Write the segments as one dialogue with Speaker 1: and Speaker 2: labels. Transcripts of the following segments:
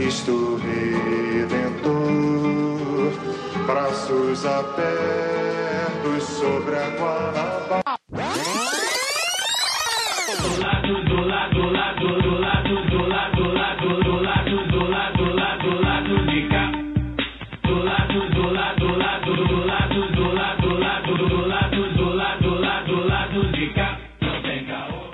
Speaker 1: Cristo Redentor, braços abertos sobre a Guanabara.
Speaker 2: Do lado, do lado, do lado, do lado, do lado, do lado, do lado, do lado, do lado, do lado de cá. Do lado, do lado, do lado, do lado, do lado, do lado, do lado, do lado, do lado, do lado de cá. Não tem caô.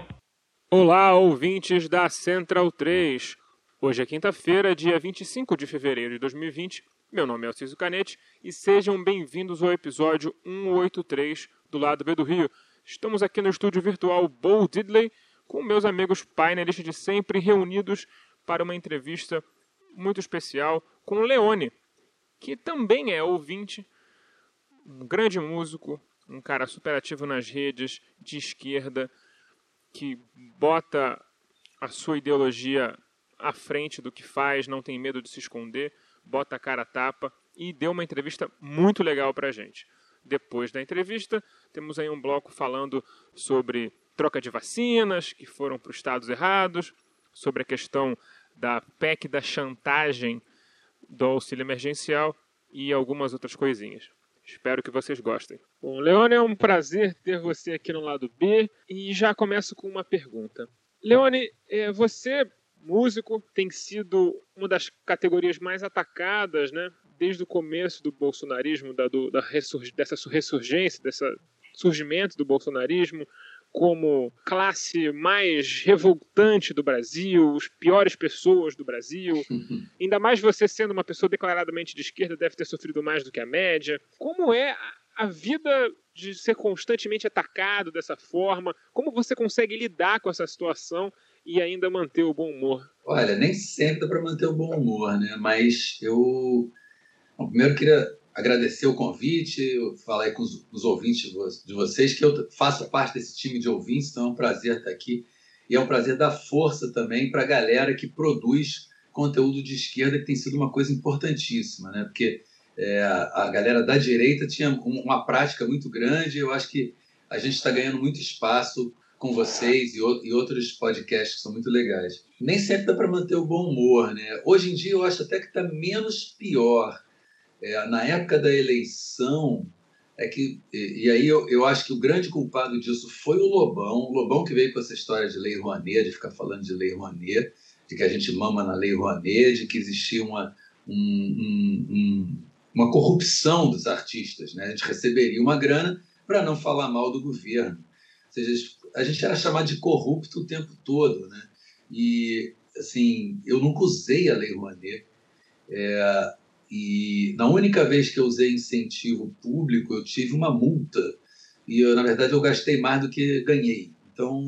Speaker 3: Olá, ouvintes da Central 3. Hoje é quinta-feira, dia 25 de fevereiro de 2020. Meu nome é Alciso Canete e sejam bem-vindos ao episódio 183 do Lado B do Rio. Estamos aqui no estúdio virtual Bo Diddley com meus amigos painelistas de sempre reunidos para uma entrevista muito especial com Leone, que também é ouvinte, um grande músico, um cara super ativo nas redes, de esquerda, que bota a sua ideologia à frente do que faz, não tem medo de se esconder, bota a cara a tapa e deu uma entrevista muito legal pra gente. Depois da entrevista, temos aí um bloco falando sobre troca de vacinas que foram para os estados errados, sobre a questão da PEC da chantagem do auxílio emergencial e algumas outras coisinhas. Espero que vocês gostem. Bom, Leone, é um prazer ter você aqui no lado B e já começo com uma pergunta. Leone, eh, você, músico, tem sido uma das categorias mais atacadas, né? Desde o começo do bolsonarismo, da, do, da ressur- dessa ressurgência, desse surgimento do bolsonarismo, como classe mais revoltante do Brasil, os piores pessoas do Brasil. Ainda mais você sendo uma pessoa declaradamente de esquerda, deve ter sofrido mais do que a média. Como é a vida de ser constantemente atacado dessa forma? Como você consegue lidar com essa situação e ainda manter o bom humor?
Speaker 4: Olha, nem sempre dá para manter o bom humor, né? Mas eu. Bom, primeiro queria agradecer o convite, falar aí com os, os ouvintes de vo- de vocês, que eu faço parte desse time de ouvintes, então é um prazer estar aqui. E é um prazer dar força também para a galera que produz conteúdo de esquerda, que tem sido uma coisa importantíssima, né? Porque é, a galera da direita tinha um- uma prática muito grande, eu acho que a gente está ganhando muito espaço com vocês e, e outros podcasts que são muito legais. Nem sempre dá para manter o bom humor, né? Hoje em dia eu acho até que está menos pior. É, na época da eleição, é que e, e aí eu, eu acho que o grande culpado disso foi o Lobão, o Lobão que veio com essa história de lei Rouanet, de ficar falando de lei Rouanet, de que a gente mama na lei Rouanet, de que existia uma um- um- um- uma corrupção dos artistas, né? A gente receberia uma grana para não falar mal do governo. Ou seja, a gente era chamado de corrupto o tempo todo, né? E assim, eu nunca usei a lei Rouanet. É, e na única vez que eu usei incentivo público, eu tive uma multa. E eu, na verdade eu gastei mais do que ganhei. Então,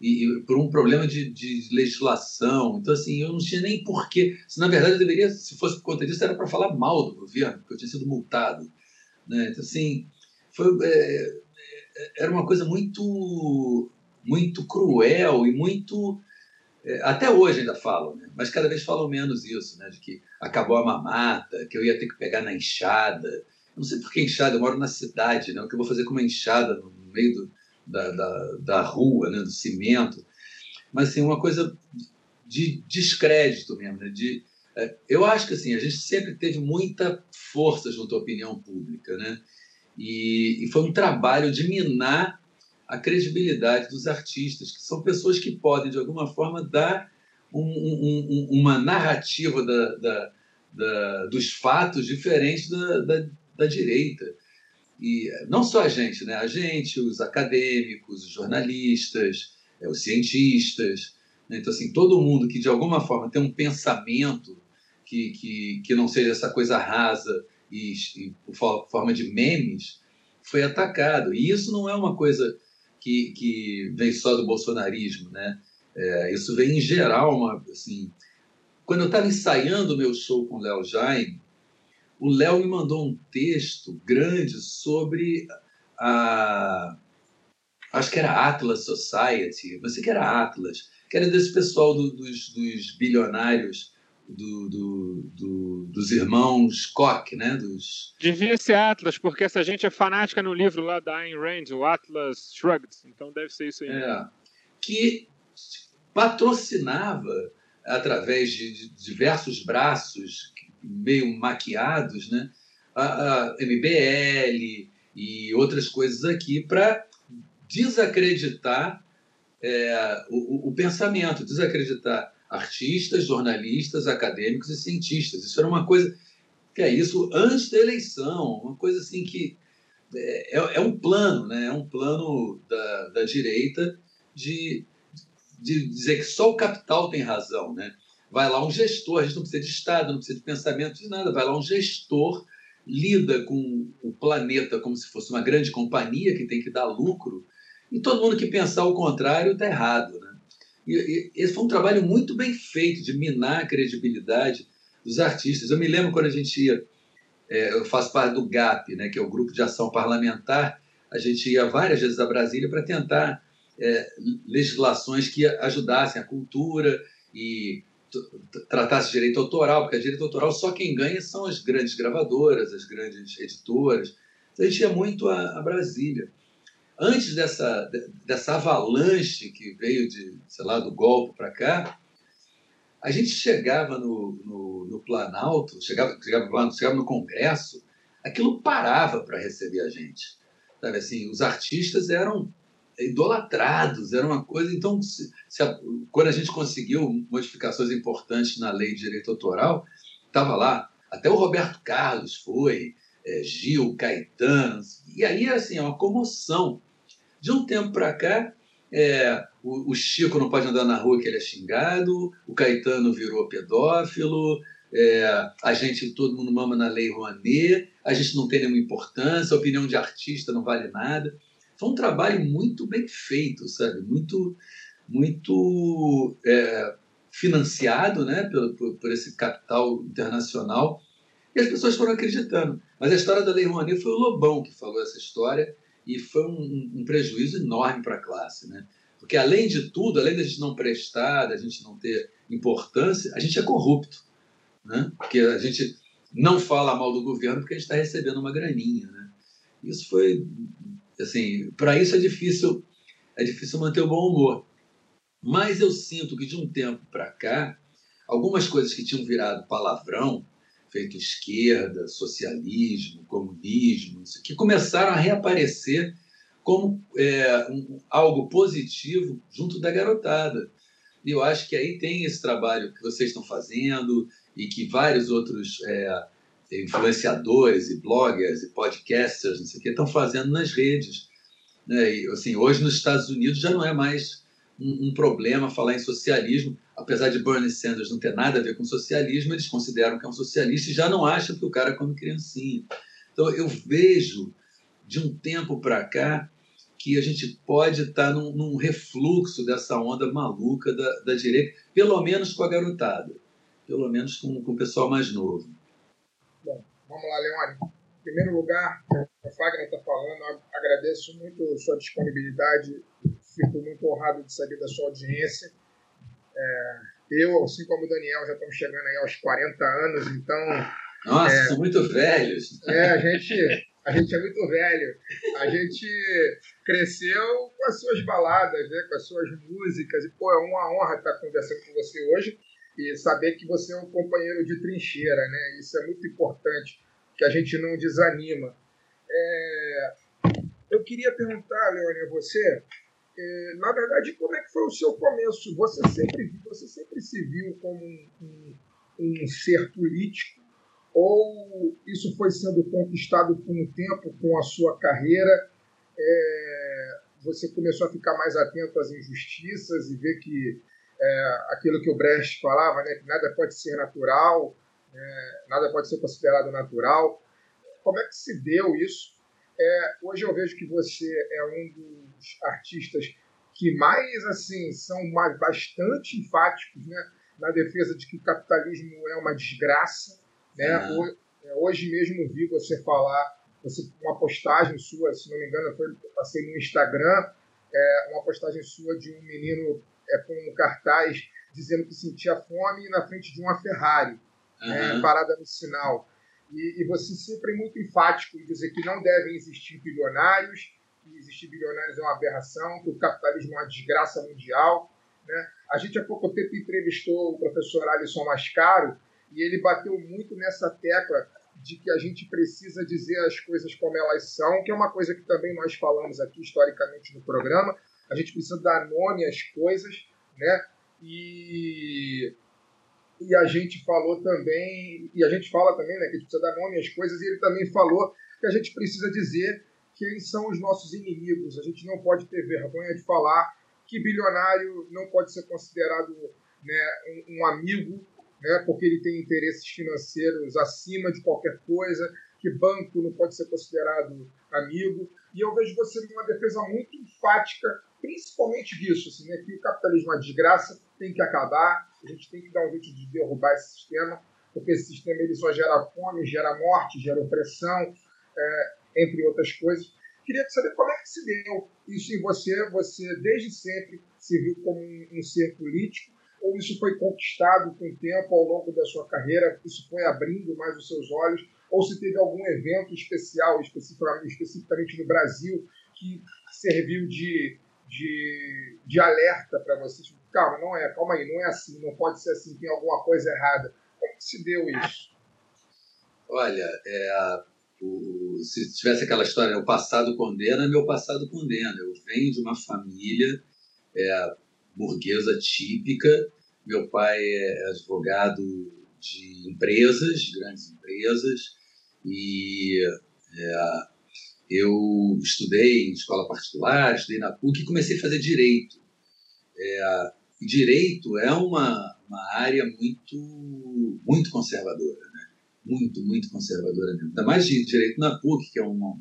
Speaker 4: e, e por um problema de, de legislação. Então, assim, eu não tinha nem porquê. Se, na verdade, eu deveria, se fosse por conta disso, era para falar mal do governo, porque eu tinha sido multado. Né? Então, assim, foi, é, era uma coisa muito, muito cruel e muito. é, até hoje ainda falam, né? mas cada vez falam menos isso, né? de que acabou a mamata, que eu ia ter que pegar na enxada. Não sei por que enxada, eu moro na cidade, né? o que eu vou fazer com uma enxada no meio do, da, da, da rua, né? do cimento. Mas, assim, uma coisa de descrédito mesmo. Né? De, é, eu acho que assim, a gente sempre teve muita força junto à opinião pública. Né? E, e foi um trabalho de minar a credibilidade dos artistas, que são pessoas que podem, de alguma forma, dar um, um, um, uma narrativa da, da, da, dos fatos diferente da, direita. E não só a gente, né? a gente, os acadêmicos, os jornalistas, é, os cientistas. Né? Então, assim, todo mundo que de alguma forma tem um pensamento que, que, que não seja essa coisa rasa e, e por forma de memes, foi atacado. E isso não é uma coisa que, que vem só do bolsonarismo. Né? É, isso vem em geral, uma, assim, quando eu estava ensaiando o meu show com o Léo Jaime, o Léo me mandou um texto grande sobre a. Acho que era Atlas Society, você que era Atlas, que era desse pessoal do, dos, dos, bilionários do, do, do, dos irmãos Koch, né? Dos...
Speaker 3: Devia ser Atlas, porque essa gente é fanática no livro lá da Ayn Rand, o Atlas Shrugged, então deve ser isso aí.
Speaker 4: É, que patrocinava através de diversos braços meio maquiados, né? a, a MBL e outras coisas aqui para desacreditar é, o, o, pensamento, desacreditar artistas, jornalistas, acadêmicos e cientistas. Isso era uma coisa que é isso antes da eleição, uma coisa assim que é, é, é um plano, né? É um plano da, da direita de, de dizer que só o capital tem razão, né? Vai lá um gestor, a gente não precisa de Estado, não precisa de pensamento, de nada. Vai lá um gestor, lida com o planeta como se fosse uma grande companhia que tem que dar lucro, e todo mundo que pensar o contrário está errado. Né? E, esse foi um trabalho muito bem feito de minar a credibilidade dos artistas. Eu me lembro quando a gente ia, é, eu faço parte do GAP, né, que é o Grupo de Ação Parlamentar, a gente ia várias vezes a Brasília para tentar é, legislações que ajudassem a cultura e tratasse direito autoral, porque a direito autoral só quem ganha são as grandes gravadoras, as grandes editoras. Então a gente ia muito a, a Brasília. Antes dessa, dessa avalanche que veio de, sei lá, do golpe para cá, a gente chegava no, no, no Planalto, chegava, chegava, chegava no Congresso, aquilo parava para receber a gente. Sabe assim, os artistas eram idolatrados, era uma coisa. Então, se, se a, quando a gente conseguiu modificações importantes na lei de direito autoral, estava lá, até o Roberto Carlos foi, é, Gil, Caetano, e aí assim, é uma comoção. De um tempo para cá, é, o, o, Chico não pode andar na rua que ele é xingado, o Caetano virou pedófilo, é, a gente, todo mundo mama na lei Rouanet, a gente não tem nenhuma importância, a opinião de artista não vale nada. Foi um trabalho muito bem feito, sabe? Muito, muito é, financiado né? Por, por, por, esse capital internacional. E as pessoas foram acreditando. Mas a história da Lei Rouanet foi o Lobão que falou essa história e foi um, um prejuízo enorme para a classe. Né? Porque, além de tudo, além da gente não prestar, da gente não ter importância, a gente é corrupto. Né? Porque a gente não fala mal do governo porque a gente está recebendo uma graninha. Né? Isso foi Assim, para isso é difícil, é difícil manter o bom humor. Mas eu sinto que de um tempo para cá, algumas coisas que tinham virado palavrão, feito esquerda, socialismo, comunismo, que começaram a reaparecer como é, um, algo positivo junto da garotada. E eu acho que aí tem esse trabalho que vocês estão fazendo e que vários outros é, influenciadores e bloggers e podcasters, não sei o que, estão fazendo nas redes. Né? E, assim, hoje nos Estados Unidos já não é mais um, um, problema falar em socialismo, apesar de Bernie Sanders não ter nada a ver com socialismo, eles consideram que é um socialista e já não acham que o cara come criancinha. Então eu vejo de um tempo para cá que a gente pode estar tá num, num refluxo dessa onda maluca da, da, direita, pelo menos com a garotada, pelo menos com, com o pessoal mais novo.
Speaker 5: Bom, vamos lá, Leone. Em primeiro lugar, a Fagner está falando, agradeço muito sua disponibilidade, fico muito honrado de saber da sua audiência. É, eu, assim como o Daniel, já estamos chegando aí aos 40 anos, então.
Speaker 4: Nossa, é, muito velhos.
Speaker 5: É, a gente, a gente é muito velho. A gente cresceu com as suas baladas, né, com as suas músicas. E, pô, é uma honra estar conversando com você hoje e saber que você é um companheiro de trincheira, né? Isso é muito importante, que a gente não desanima. É... Eu queria perguntar, Leone, a você, é, na verdade, como é que foi o seu começo? Você sempre, você sempre se viu como um, um, um ser político ou isso foi sendo conquistado com o tempo, com a sua carreira? É... Você começou a ficar mais atento às injustiças e ver que é, aquilo que o Brecht falava, né, que nada pode ser natural, é, nada pode ser considerado natural. Como é que se deu isso? É, hoje eu vejo que você é um dos artistas que mais assim são mais, bastante enfáticos né, na defesa de que o capitalismo é uma desgraça. Né?
Speaker 4: Uhum.
Speaker 5: Hoje mesmo vi você falar, você, uma postagem sua, se não me engano, foi, passei no Instagram, é, uma postagem sua de um menino é, com um cartaz dizendo que sentia fome na frente de uma Ferrari,
Speaker 4: Uhum.
Speaker 5: é, parada no sinal. E, e você sempre é muito enfático em dizer que não devem existir bilionários, que existir bilionários é uma aberração, que o capitalismo é uma desgraça mundial. Né? A gente há pouco tempo entrevistou o professor Alisson Mascaro e ele bateu muito nessa tecla de que a gente precisa dizer as coisas como elas são, que é uma coisa que também nós falamos aqui historicamente no programa. A gente precisa dar nome às coisas, né? E, e a gente falou também, e a gente fala também, né, que a gente precisa dar nome às coisas, e ele também falou que a gente precisa dizer quem são os nossos inimigos. A gente não pode ter vergonha de falar que bilionário não pode ser considerado né, um, um amigo, né, porque ele tem interesses financeiros acima de qualquer coisa, que banco não pode ser considerado amigo. E eu vejo você numa defesa muito enfática, principalmente disso, assim, né, que o capitalismo é uma desgraça, tem que acabar, a gente tem que dar um jeito de derrubar esse sistema, porque esse sistema ele só gera fome, gera morte, gera opressão, é, entre outras coisas. Queria saber como é que se deu isso em você. Você, desde sempre, se viu como um, um ser político? Ou isso foi conquistado com o tempo, ao longo da sua carreira? Isso foi abrindo mais os seus olhos? Ou se teve algum evento especial, especificamente, no Brasil, que serviu de, de, de alerta para você? Calma, não é, calma aí, não é assim, não pode ser assim, tem alguma coisa errada. Como que se deu isso?
Speaker 4: Olha, é, o, se tivesse aquela história, o passado condena, meu passado condena. Eu venho de uma família é, burguesa típica. Meu pai é advogado de empresas, grandes empresas, e é, eu estudei em escola particular, estudei na PUC e comecei a fazer direito. É, direito é uma, uma área muito, muito conservadora, né? muito, muito conservadora mesmo. Ainda mais de direito na PUC, que é uma,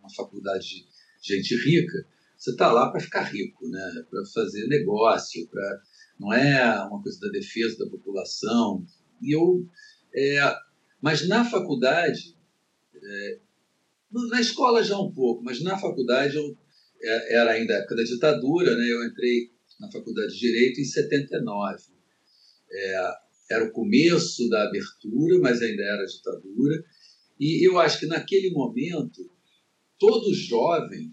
Speaker 4: uma faculdade de gente rica, você está lá para ficar rico, né? para fazer negócio, pra, não é uma coisa da defesa da população. E eu, é, mas na faculdade, é, na escola já um pouco, mas na faculdade eu é, era ainda a época da ditadura, né? eu entrei na faculdade de Direito em 79. É, era o começo da abertura, mas ainda era ditadura. E eu acho que naquele momento, todo jovem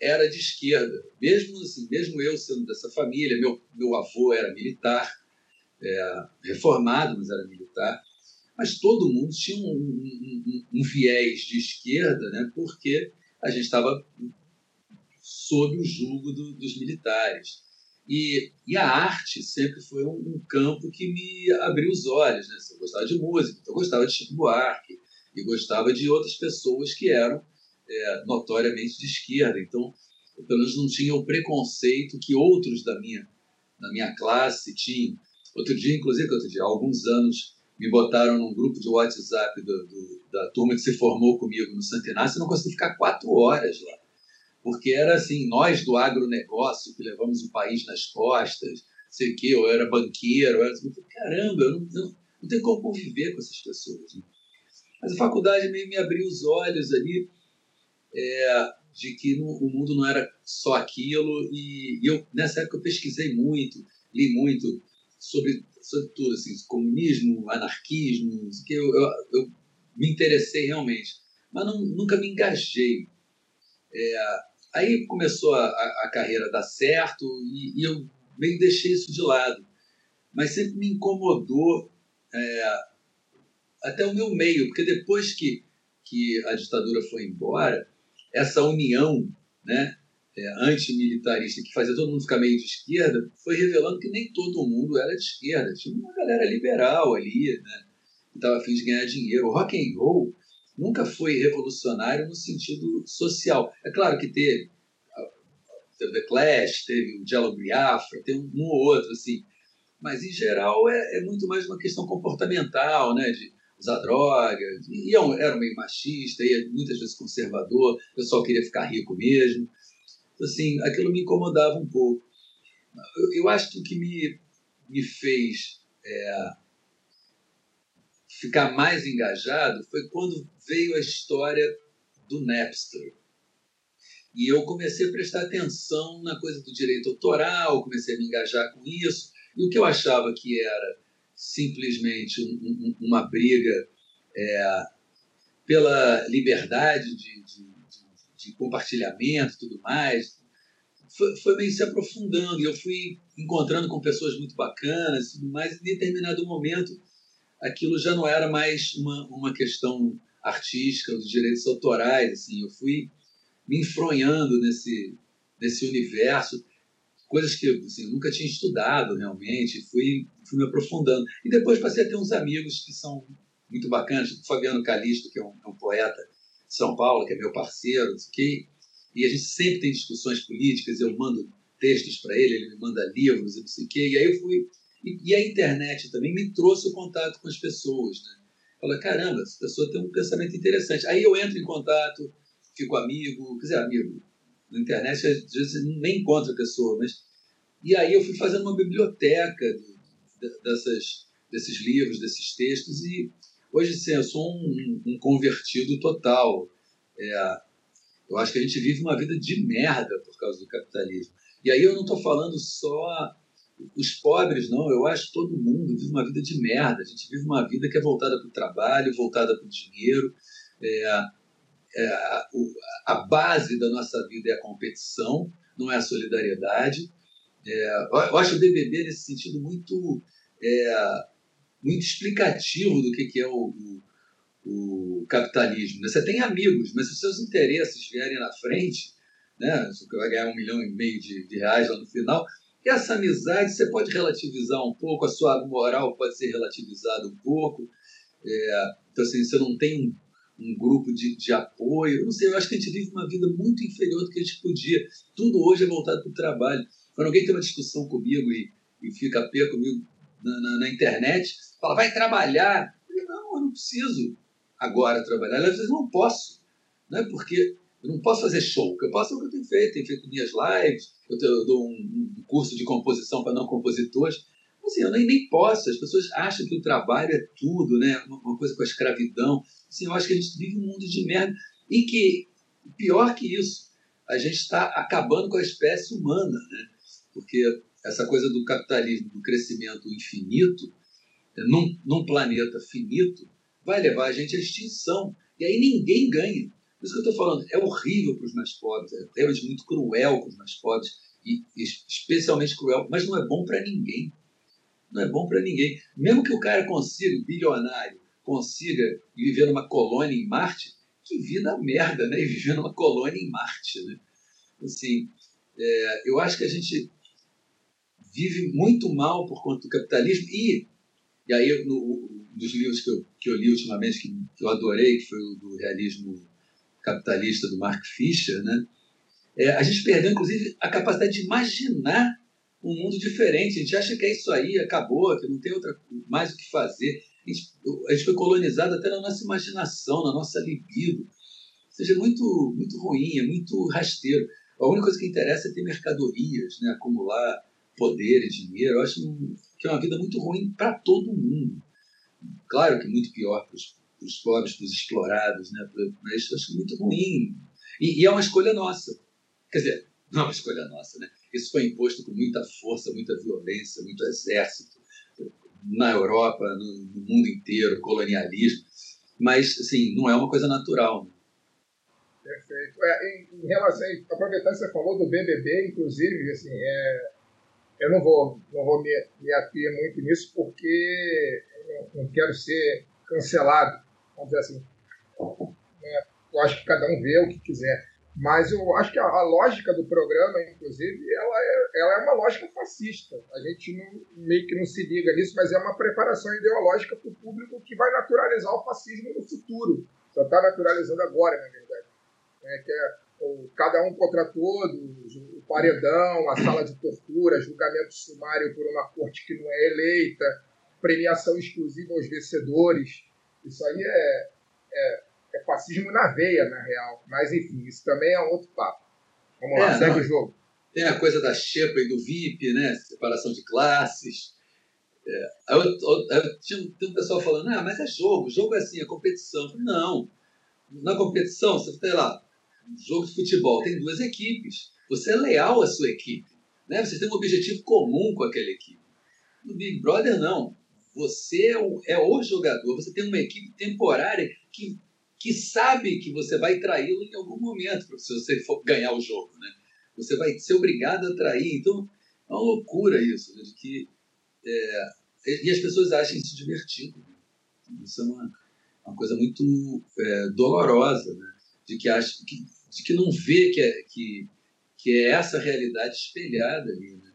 Speaker 4: era de esquerda. Mesmo, assim, mesmo eu sendo dessa família, meu, meu avô era militar, é, reformado, mas era militar. Mas todo mundo tinha um, um, um, um viés de esquerda, né, porque a gente estava sob o jugo do, dos militares. E, e, a arte sempre foi um, um, campo que me abriu os olhos. Né? Eu gostava de música, então eu gostava de Chico Buarque e gostava de outras pessoas que eram é, notoriamente de esquerda. Então, eu, pelo menos não tinha o preconceito que outros da minha, da minha classe tinham. Outro dia, inclusive, outro dia, há alguns anos, me botaram num grupo de WhatsApp do, do, da turma que se formou comigo no Santo Inácio e não consegui ficar quatro horas lá porque era assim, nós do agronegócio que levamos o país nas costas, sei o quê, eu era banqueiro, eu era assim, caramba, eu não, não, não tenho como conviver com essas pessoas. Né? Mas a faculdade meio me abriu os olhos ali é, de que no, o mundo não era só aquilo, e, e, eu, nessa época eu pesquisei muito, li muito sobre, sobre tudo, assim, comunismo, anarquismo, que eu, eu, eu me interessei realmente, mas não, nunca me engajei. É, Aí começou a, a, carreira dar certo e, e, eu meio deixei isso de lado. Mas sempre me incomodou é, até o meu meio, porque depois que, que a ditadura foi embora, essa união né, é, antimilitarista que fazia todo mundo ficar meio de esquerda foi revelando que nem todo mundo era de esquerda. Tinha uma galera liberal ali, né, que estava afim de ganhar dinheiro. O rock and roll nunca foi revolucionário no sentido social. É claro que teve, teve The Clash, teve o Jello Biafra, tem um, ou outro, assim. Mas, em geral, é, é, muito mais uma questão comportamental, né? De usar drogas. E, e era meio machista, e muitas vezes conservador, o pessoal queria ficar rico mesmo. Assim, aquilo me incomodava um pouco. Eu, eu acho que o que me, me fez é, ficar mais engajado foi quando veio a história do Napster. E eu comecei a prestar atenção na coisa do direito autoral, comecei a me engajar com isso. E o que eu achava que era simplesmente um, um, uma briga é, pela liberdade de, de, de, de compartilhamento e tudo mais, foi, foi meio se aprofundando. E eu fui encontrando com pessoas muito bacanas e tudo mais. Em determinado momento, aquilo já não era mais uma, uma questão artística, dos direitos autorais. Assim, eu fui me enfronhando nesse, nesse universo, coisas que assim, eu nunca tinha estudado realmente, fui, fui me aprofundando. E depois passei a ter uns amigos que são muito bacanas, tipo o Fabiano Calisto, que é um, é um poeta de São Paulo, que é meu parceiro, que, e a gente sempre tem discussões políticas, eu mando textos para ele, ele me manda livros, e não sei o quê, e aí eu fui... E, e, a internet também me trouxe o contato com as pessoas, né? Fala, caramba, essa pessoa tem um pensamento interessante. Aí eu entro em contato, fico amigo, quer dizer, amigo, na internet às vezes nem encontra a pessoa, mas... E aí eu fui fazendo uma biblioteca de, dessas, desses livros, desses textos, e hoje sim, eu sou um, um convertido total. É, eu acho que a gente vive uma vida de merda por causa do capitalismo. E aí eu não estou falando só os pobres, não. Eu acho que todo mundo vive uma vida de merda. A gente vive uma vida que é voltada para o trabalho, voltada para o dinheiro. É, é, a base da nossa vida é a competição, não é a solidariedade. É, eu acho o BBB nesse sentido muito, é, muito explicativo do que, que é o, o, o capitalismo. Você tem amigos, mas se os seus interesses vierem na frente, né, você vai ganhar um milhão e meio de, de reais lá no final, essa amizade você pode relativizar um pouco, a sua moral pode ser relativizada um pouco. É, então, assim, você não tem um grupo de, de apoio. Não sei, eu acho que a gente vive uma vida muito inferior do que a gente podia. Tudo hoje é voltado para o trabalho. Quando alguém tem uma discussão comigo e, e fica pé comigo na, na, na, internet, fala, vai trabalhar. Eu, não, eu não preciso agora trabalhar. Às vezes não posso, né? porque eu não posso fazer show. O que eu posso é o que eu tenho feito. Tenho feito minhas lives, eu, tenho, eu dou um, um curso de composição para não compositores. Assim, eu nem, nem posso. As pessoas acham que o trabalho é tudo, né? Uma, uma coisa com a escravidão. Assim, eu acho que a gente vive um mundo de merda e que, pior que isso, a gente está acabando com a espécie humana, né? Porque essa coisa do capitalismo, do crescimento infinito, num, num planeta finito, vai levar a gente à extinção. E aí ninguém ganha. Por isso que eu estou falando, é horrível para os mais pobres, é realmente muito cruel para os mais pobres, e especialmente cruel, mas não é bom para ninguém. Não é bom para ninguém. Mesmo que o cara consiga, bilionário, consiga viver numa colônia em Marte, que vida merda, né? E viver numa colônia em Marte, né? Assim, é, eu acho que a gente vive muito mal por conta do capitalismo e e aí no, dos livros que eu, que eu li ultimamente que, que eu adorei que foi o do realismo capitalista do Mark Fisher, né? É, a gente perdeu inclusive a capacidade de imaginar um mundo diferente. A gente acha que é isso aí, acabou, que não tem outra mais o que fazer. A gente, a gente foi colonizado até na nossa imaginação, na nossa libido. Ou seja, é muito, muito ruim, é muito rasteiro. A única coisa que interessa é ter mercadorias, né? acumular poder e dinheiro. Eu acho que é uma vida muito ruim para todo mundo. Claro que muito pior para os pobres, para os explorados, né? mas acho muito ruim. E, e é uma escolha nossa. Quer dizer, não é uma escolha nossa, né? Isso foi imposto com muita força, muita violência, muito exército, na Europa, no, no mundo inteiro, colonialismo. Mas, assim, não é uma coisa natural. Né?
Speaker 5: Perfeito. É, em, em, relação, aproveitando que você falou do BBB, inclusive, assim, é, eu não vou, não vou me, me ater muito nisso porque eu não quero ser cancelado, vamos dizer assim. É, eu acho que cada um vê o que quiser. Mas eu acho que a, a, lógica do programa, inclusive, ela é, ela é uma lógica fascista. A gente não, meio que não se liga nisso, mas é uma preparação ideológica para o público que vai naturalizar o fascismo no futuro. Só está naturalizando agora, na verdade. É, que é o, cada um contra todos, o paredão, a sala de tortura, julgamento sumário por uma corte que não é eleita, premiação exclusiva aos vencedores. Isso aí é, é é fascismo na veia, na real. Mas, enfim, isso também é um outro papo. Vamos lá,
Speaker 4: É,
Speaker 5: segue
Speaker 4: não.
Speaker 5: o jogo.
Speaker 4: Tem a coisa da xepa e do VIP, né? Separação de classes. É, aí eu- eu- aí tinha, tem um pessoal falando, ah, mas é jogo, jogo é assim, é competição. Eu falei, Não, na competição, você tem lá, jogo de futebol, tem duas equipes. Você é leal à sua equipe. Né? Você tem um objetivo comum com aquela equipe. No Big Brother, não. Você é o, é o jogador, você tem uma equipe temporária que, que sabe que você vai traí-lo em algum momento, se você for ganhar o jogo. Né? Você vai ser obrigado a trair. Então, é uma loucura isso, né? de que é, e as pessoas acham isso divertido. né? Isso é uma, uma coisa muito é, dolorosa, né? de, que acha, que, de que não vê que é, que, que é essa realidade espelhada ali. Né?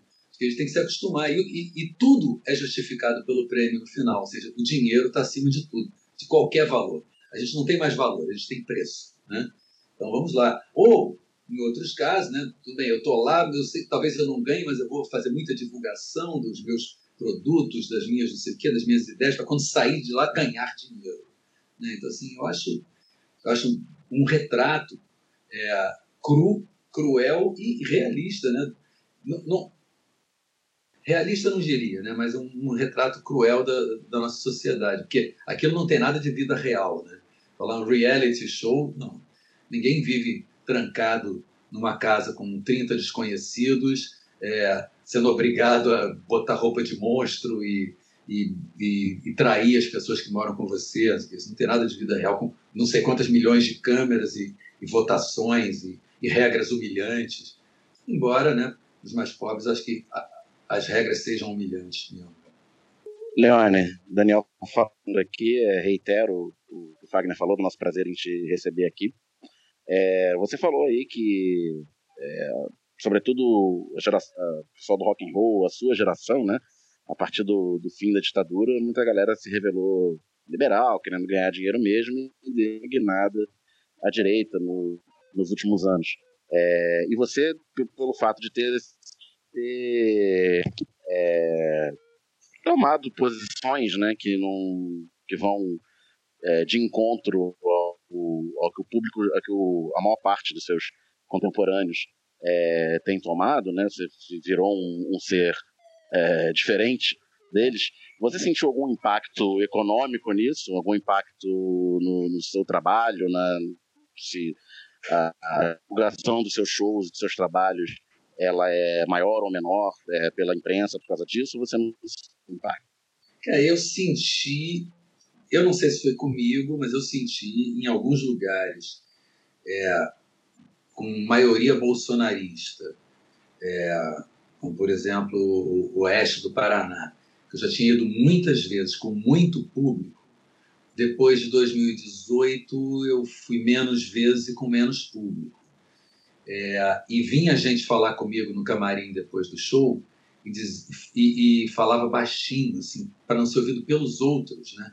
Speaker 4: Que a gente tem que se acostumar. E, e, e tudo é justificado pelo prêmio no final, ou seja, o dinheiro está acima de tudo, de qualquer valor. A gente não tem mais valor, a gente tem preço. Né? Então vamos lá. Ou, em outros casos, né? tudo bem, eu estou lá, eu sei, talvez eu não ganhe, mas eu vou fazer muita divulgação dos meus produtos, das minhas não sei o quê, das minhas ideias, para quando sair de lá ganhar dinheiro. Né? Então, assim, eu acho, eu acho um retrato é, cru, cruel e realista. Né? Não, não- realista não diria, né? mas um, um retrato cruel da, da nossa sociedade, porque aquilo não tem nada de vida real. Né? Falar um reality show, não. Ninguém vive trancado numa casa com 30 desconhecidos, é, sendo obrigado a botar roupa de monstro e, e, e, e trair as pessoas que moram com você. Isso não tem nada de vida real, com não sei quantas milhões de câmeras e, votações e, regras humilhantes. Embora, né, os mais pobres, acho que as regras sejam humilhantes mesmo.
Speaker 6: Leone, Daniel falando aqui, é, reitero o que o Fagner falou, do nosso prazer em te receber aqui. É, você falou aí que, é, sobretudo, o pessoal do rock and roll, a sua geração, né, a partir do, do fim da ditadura, muita galera se revelou liberal, querendo ganhar dinheiro mesmo, e deu guinada à direita no- nos últimos anos. É, e você, pelo fato de ter, ter é, tomado posições né, que, não, que vão é, de encontro ao, ao que o público, ao que o, a maior parte dos seus contemporâneos é, tem tomado, né, você virou um, um ser é, diferente deles. Você sentiu algum impacto econômico nisso? Algum impacto no, no seu trabalho? Na, se a, a divulgação dos seus shows, dos seus trabalhos, ela é maior ou menor é, pela imprensa por causa disso? Você não impacto?
Speaker 4: Cara, eu senti, eu não sei se foi comigo, mas eu senti em alguns lugares, é, com maioria bolsonarista, é, como por exemplo o oeste do Paraná, que eu já tinha ido muitas vezes com muito público. Depois de 2018, eu fui menos vezes e com menos público. É, e vinha gente falar comigo no camarim depois do show e, diz- e- e falava baixinho, assim, para não ser ouvido pelos outros, né?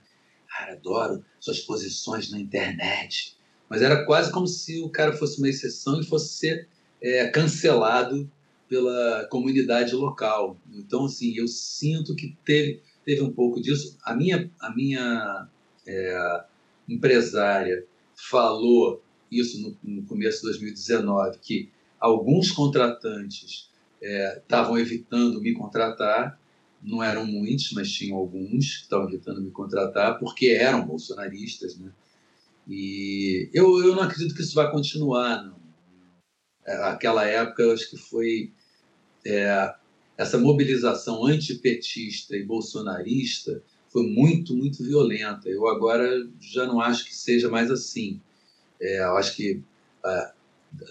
Speaker 4: Cara, adoro suas posições na internet. Mas era quase como se o cara fosse uma exceção e fosse ser é, cancelado pela comunidade local. Então, assim, eu sinto que teve, teve um pouco disso. A minha, a minha é, empresária falou isso no, no começo de 2019, que alguns contratantes é, estavam evitando me contratar, não eram muitos, mas tinham alguns que estavam evitando me contratar porque eram bolsonaristas, né? E eu, eu não acredito que isso vai continuar, não. É, Aquela época, eu acho que foi é, essa mobilização antipetista e bolsonarista foi muito, muito violenta. Eu agora já não acho que seja mais assim. É, eu acho que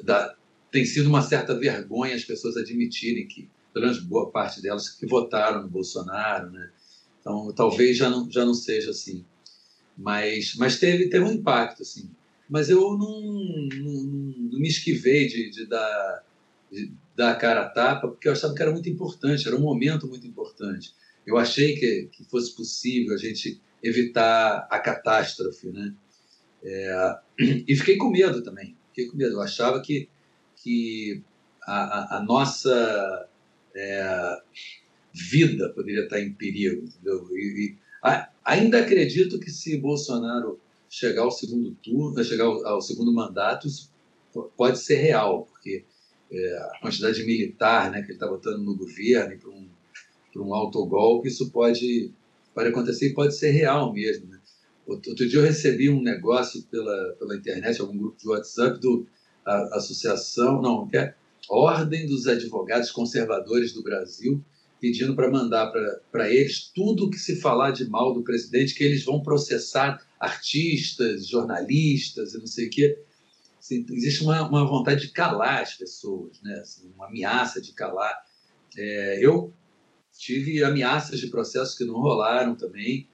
Speaker 4: dá- tem sido uma certa vergonha as pessoas admitirem que, pelo menos boa parte delas, que votaram no Bolsonaro, né? Então, talvez já não, já não seja assim. Mas, mas teve, teve um impacto, assim. Mas eu não, não, não me esquivei de, de dar a cara a tapa, porque eu achava que era muito importante, era um momento muito importante. Eu achei que, que fosse possível a gente evitar a catástrofe, né? É, e fiquei com medo também. Fiquei com medo. Eu achava que, que a, a- a nossa é, vida poderia estar em perigo. Entendeu? E, e a- ainda acredito que se Bolsonaro chegar ao segundo turno, chegar ao, ao segundo mandato, isso po- pode ser real, porque é, a quantidade de militar né, que ele está botando no governo para um, um autogolpe, isso pode, pode acontecer e pode ser real mesmo. Né? Outro, dia eu recebi um negócio pela, pela internet, algum grupo de WhatsApp do a, Associação, não, que é Ordem dos Advogados Conservadores do Brasil, pedindo para mandar para eles tudo que se falar de mal do presidente, que eles vão processar artistas, jornalistas e não sei o quê. Assim, existe uma, uma vontade de calar as pessoas, né? Assim, uma ameaça de calar. É, eu tive ameaças de processos que não rolaram também,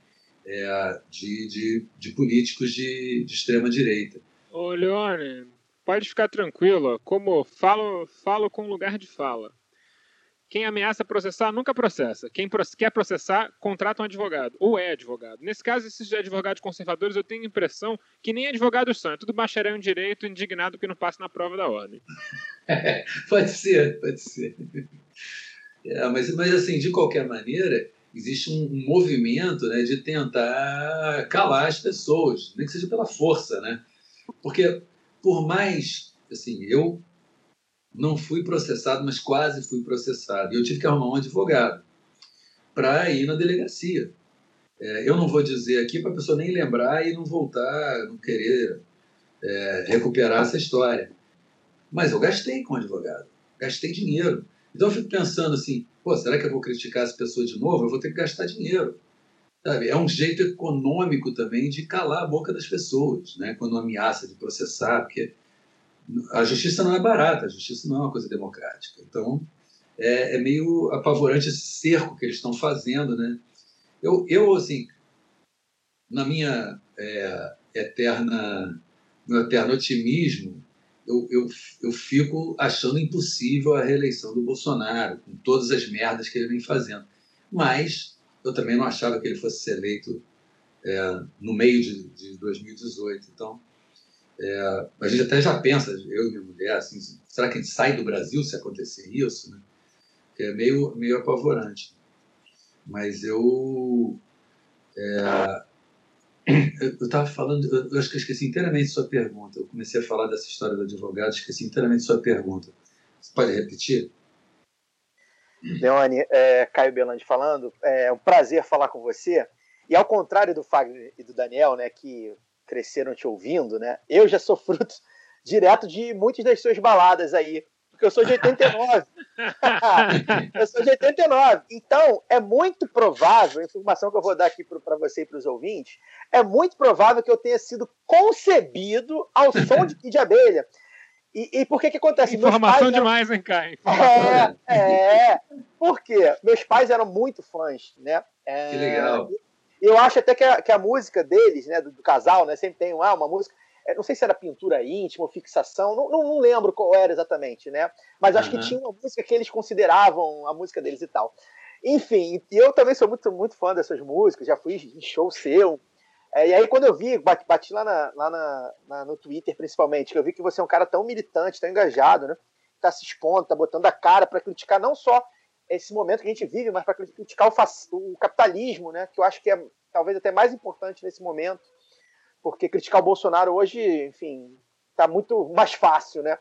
Speaker 4: é, de, de, de, políticos de, de extrema-direita.
Speaker 3: Ô, Leone, pode ficar tranquilo. Como falo, falo com lugar de fala. Quem ameaça processar nunca processa. Quem quer processar, contrata um advogado. Ou é advogado. Nesse caso, esses advogados conservadores, eu tenho a impressão que nem advogados são. É tudo bacharel em direito, indignado que não passa na prova da ordem.
Speaker 4: É, pode ser, pode ser. É, mas, mas, assim, de qualquer maneira, existe um, movimento né, de tentar calar as pessoas, nem que seja pela força, né? Porque, por mais, assim, eu não fui processado, mas quase fui processado. E eu tive que arrumar um advogado para ir na delegacia. É, eu não vou dizer aqui para a pessoa nem lembrar e não voltar, não querer é, recuperar essa história. Mas eu gastei com advogado, gastei dinheiro. Então eu fico pensando assim, pô, será que eu vou criticar essa pessoa de novo? Eu vou ter que gastar dinheiro. Sabe? É um jeito econômico também de calar a boca das pessoas, né? quando ameaça de processar, porque a justiça não é barata, a justiça não é uma coisa democrática. Então, é, é meio apavorante esse cerco que eles estão fazendo, né? Eu, eu assim, na minha é, eterna, meu eterno otimismo, eu, eu, eu fico achando impossível a reeleição do Bolsonaro, com todas as merdas que ele vem fazendo. Mas eu também não achava que ele fosse ser eleito é, no meio de, de 2018. Então, é, a gente até já pensa, eu e minha mulher, assim, será que a gente sai do Brasil se acontecer isso? Né? É meio, meio apavorante. Mas eu. É, eu estava falando, eu acho que eu esqueci inteiramente sua pergunta. Eu comecei a falar dessa história do advogado, esqueci inteiramente sua pergunta. Você pode repetir?
Speaker 7: Leone, é, Caio Belandi falando, é um prazer falar com você. E ao contrário do Fagner e do Daniel, né, que cresceram te ouvindo, né? Eu já sou fruto direto de muitas das suas baladas aí, porque eu sou de 89. eu sou de 89. Então, é muito provável, a informação que eu vou dar aqui para você e para os ouvintes, é muito provável que eu tenha sido concebido ao som de, de abelha. E, e por que que acontece?
Speaker 3: Informação demais, eram... hein, Caio?
Speaker 7: É, é, porque meus pais eram muito fãs, né?
Speaker 4: É, que legal.
Speaker 7: Eu acho até que a, que a música deles, né, do, do casal, né, sempre tem ah, uma música. É, não sei se era pintura íntima ou fixação, não, não, não, lembro qual era exatamente, né? Mas acho uhum. que tinha uma música que eles consideravam a música deles e tal. Enfim, eu também sou muito, muito fã dessas músicas, já fui em show seu. É, e aí, quando eu vi, bati, bati lá, na, lá na, na, no Twitter principalmente, que eu vi que você é um cara tão militante, tão engajado, né? Tá se expondo, tá botando a cara para criticar não só esse momento que a gente vive, mas para criticar o, o, capitalismo, né? Que eu acho que é talvez até mais importante nesse momento, porque criticar o Bolsonaro hoje, enfim, está muito mais fácil, né?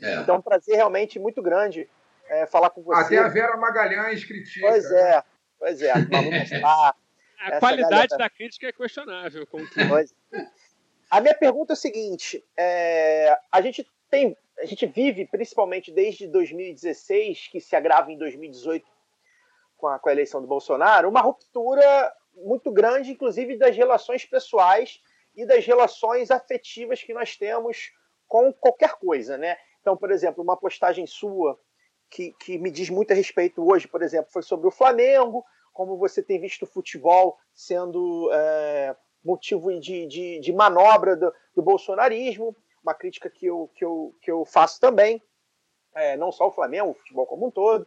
Speaker 7: É. Então, é um prazer realmente muito grande é, falar com você.
Speaker 5: Até a Vera Magalhães critica.
Speaker 7: Pois
Speaker 5: né?
Speaker 7: é, pois é. A,
Speaker 3: a qualidade galera... da crítica é questionável. Como que...
Speaker 7: A minha pergunta é a seguinte: é, a gente tem, a gente vive, principalmente desde 2016, que se agrava em 2018 com a, com a eleição do Bolsonaro, uma ruptura muito grande, inclusive das relações pessoais e das relações afetivas que nós temos com qualquer coisa, né? Então, por exemplo, uma postagem sua que, que me diz muito a respeito hoje, por exemplo, foi sobre o Flamengo, como você tem visto o futebol sendo é, motivo de, de, de manobra do, do, bolsonarismo, uma crítica que eu, que eu, que eu faço também, é, não só o Flamengo, o futebol como um todo.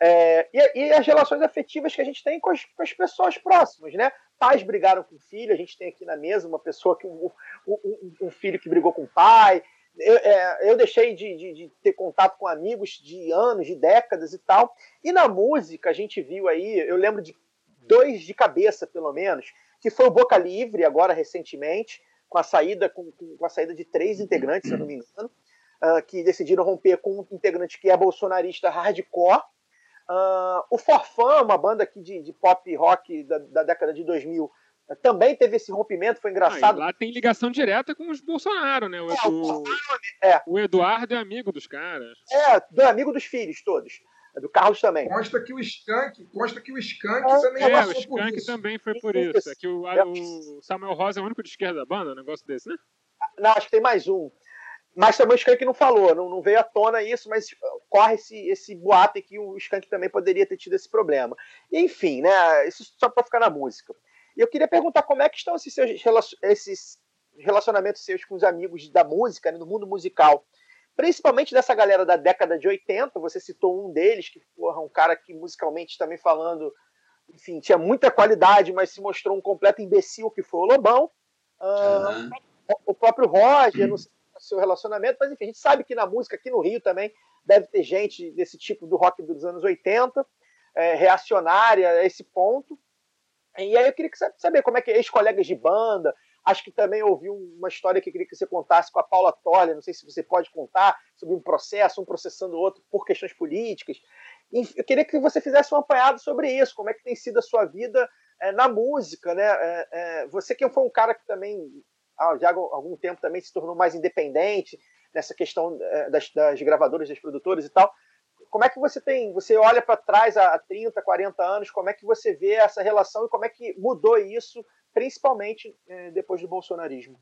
Speaker 7: É, e, e, as relações afetivas que a gente tem com as, com as, pessoas próximas, né? Pais brigaram com o filho, a gente tem aqui na mesa uma pessoa que um, um, um filho que brigou com o pai. Eu, é, eu deixei de, de, de, ter contato com amigos de anos, de décadas e tal. E na música a gente viu aí, eu lembro de dois de cabeça pelo menos, que foi o Boca Livre agora recentemente, com a saída com, com a saída de três integrantes, se eu não me engano uh, que decidiram romper com um integrante que é bolsonarista hardcore. Uh, o Forfã, uma banda aqui de, de pop rock da, da, década de 2000, também teve esse rompimento, foi engraçado.
Speaker 3: Ah, lá tem ligação direta com os Bolsonaro, né? O, é, o, é. o Eduardo é amigo dos caras.
Speaker 7: É, é amigo dos filhos todos. Do Carlos também.
Speaker 5: Consta que o Skank, consta que o Skank é, também
Speaker 3: é,
Speaker 5: passou
Speaker 3: o Skank também foi por isso. isso. É que o, o, Samuel Rosa é o único de esquerda da banda, um negócio desse, né?
Speaker 7: Não, acho que tem mais um. Mas também o Skank não falou, não, não veio à tona isso, mas corre esse, esse boato que o Skank também poderia ter tido esse problema. Enfim, né? Isso só para ficar na música. E eu queria perguntar como é que estão esses, seus, esses relacionamentos seus com os amigos da música, né, no mundo musical. Principalmente dessa galera da década de 80, você citou um deles, que porra, um cara que musicalmente também falando, enfim, tinha muita qualidade, mas se mostrou um completo imbecil que foi o Lobão. Uhum. o próprio Roger, não sei seu relacionamento, mas enfim, a gente sabe que na música aqui no Rio também deve ter gente desse tipo do rock dos anos 80, é, reacionária a esse ponto. E aí eu queria saber como é que ex-colegas de banda, acho que também ouvi uma história que eu queria que você contasse com a Paula Toller, não sei se você pode contar, sobre um processo, um processando o outro por questões políticas. Eu queria que você fizesse um apanhado sobre isso, como é que tem sido a sua vida é, na música, né? É, é, você que foi um cara que também já há algum tempo também se tornou mais independente nessa questão eh, das, das gravadoras, das produtoras e tal. Como é que você tem, você olha para trás há 30, 40 anos, como é que você vê essa relação e como é que mudou isso, principalmente eh, depois do bolsonarismo?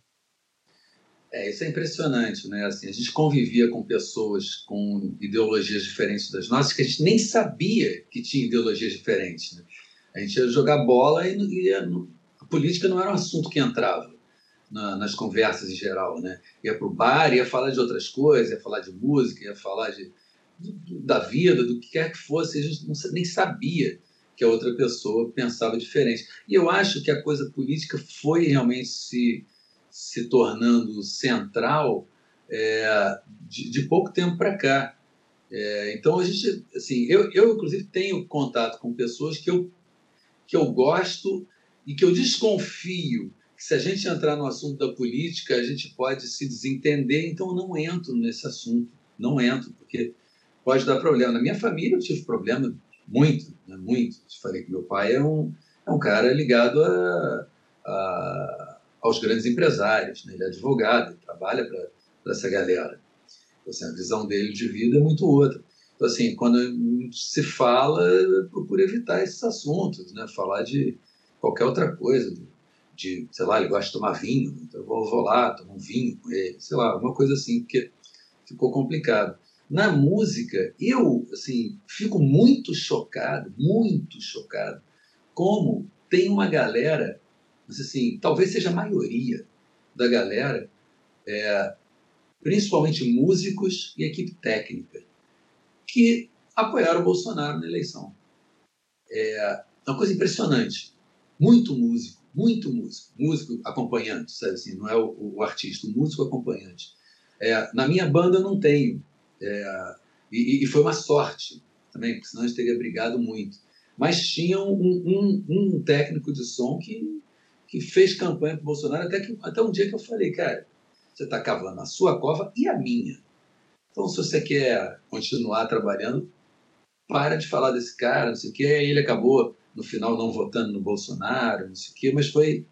Speaker 4: É, isso é impressionante, né? Assim, a gente convivia com pessoas com ideologias diferentes das nossas, que a gente nem sabia que tinha ideologias diferentes. Né? A gente ia jogar bola e, e a política não era um assunto que entrava na, nas conversas em geral, né? Ia para o bar, ia falar de outras coisas, ia falar de música, ia falar de, de da vida, do que quer que fosse, a gente não, nem sabia que a outra pessoa pensava diferente. E eu acho que a coisa política foi realmente se, se tornando central é, de, de, pouco tempo para cá. É, então a gente, assim, eu, eu inclusive tenho contato com pessoas que eu, que eu gosto e que eu desconfio se a gente entrar no assunto da política, a gente pode se desentender, então eu não entro nesse assunto. Não entro, porque pode dar problema. Na minha família eu tive problema muito, né, muito. Eu falei que meu pai é um, é um cara ligado a, a, aos grandes empresários, né? ele é advogado, ele trabalha para essa galera. Então, assim, a visão dele de vida é muito outra. Então, assim, quando se fala, procura evitar esses assuntos, né? falar de qualquer outra coisa, de, sei lá, ele gosta de tomar vinho, então eu vou, vou lá, tomar um vinho com ele, sei lá, alguma coisa assim, porque ficou complicado. Na música, eu, assim, fico muito chocado, muito chocado, como tem uma galera, assim, talvez seja a maioria da galera, é, principalmente músicos e equipe técnica, que apoiaram o Bolsonaro na eleição. É uma coisa impressionante. Muito músico, muito músico, músico acompanhante, sabe assim, não é o, o artista, o músico acompanhante. É, na minha banda não tenho, é, e, e, foi uma sorte também, porque senão a gente teria brigado muito. Mas tinha um, um, um técnico de som que, que fez campanha para o Bolsonaro, até, que, até um dia que eu falei, cara, você está cavando a sua cova e a minha. Então, se você quer continuar trabalhando, para de falar desse cara, não sei o quê. Ele acabou no final não votando no Bolsonaro, não sei o quê, mas foi.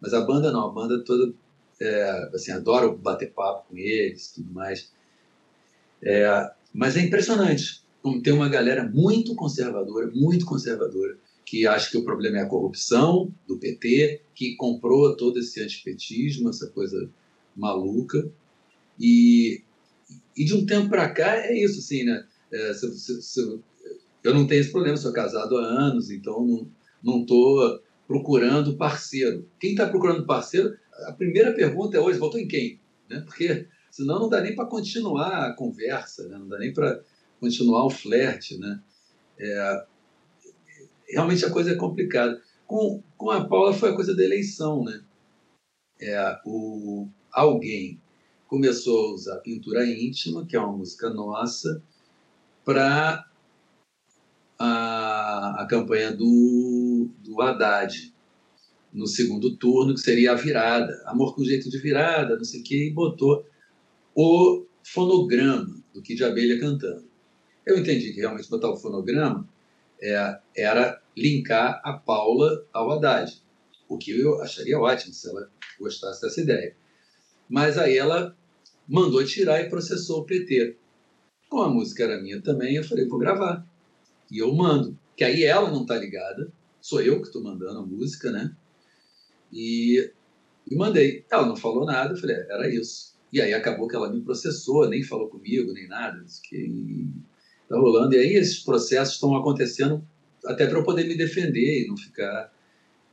Speaker 4: Mas a banda não, a banda toda. É, assim, adoro bater papo com eles tudo mais. É, mas é impressionante tem uma galera muito conservadora, muito conservadora, que acha que o problema é a corrupção do PT, que comprou todo esse antipetismo, essa coisa maluca. E, e de um tempo para cá é isso, assim, né? É, se, se, se, eu não tenho esse problema, sou casado há anos, então não estou procurando parceiro. Quem está procurando parceiro, a primeira pergunta é hoje, votou em quem? Né? Porque senão não dá nem para continuar a conversa, né? não dá nem para continuar o flerte. Né? É, realmente a coisa é complicada. Com, com a Paula foi a coisa da eleição. Né? É, o, alguém começou a usar pintura íntima, que é uma música nossa, para a, a campanha do, do Haddad no segundo turno, que seria a virada. Amor com jeito de virada, não sei o quê, e botou o fonograma do Kid Abelha cantando. Eu entendi que realmente botar o fonograma é, era linkar a Paula ao Haddad, o que eu acharia ótimo se ela gostasse dessa ideia. Mas aí ela mandou tirar e processou o PT. Como a música era minha também, eu falei, vou gravar. E eu mando. Que aí ela não está ligada, sou eu que estou mandando a música, né? E, e mandei. Ela não falou nada, eu falei, é, era isso. E aí acabou que ela me processou, nem falou comigo, nem nada. Que está rolando. E aí esses processos estão acontecendo até para eu poder me defender e não ficar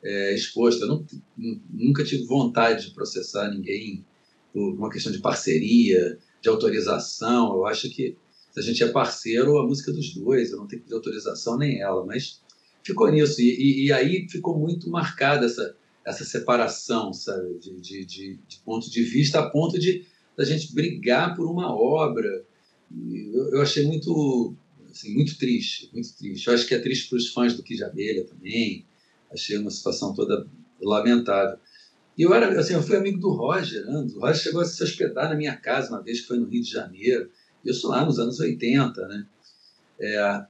Speaker 4: é, exposto. Eu não, nunca tive vontade de processar ninguém por uma questão de parceria, de autorização. Eu acho que se a gente é parceiro, a música é dos dois, eu não tenho que pedir autorização nem ela, mas ficou nisso. E, e, e aí ficou muito marcada essa, essa separação, sabe, de, de, de, de ponto de vista, a ponto de da gente brigar por uma obra. Eu, eu, achei muito, assim, muito triste, muito triste. Eu acho que é triste para os fãs do Kid também. Achei uma situação toda lamentável. E eu era, assim, eu fui amigo do Roger, né? o Roger chegou a se hospedar na minha casa uma vez que foi no Rio de Janeiro. Isso lá nos anos 80, né? É,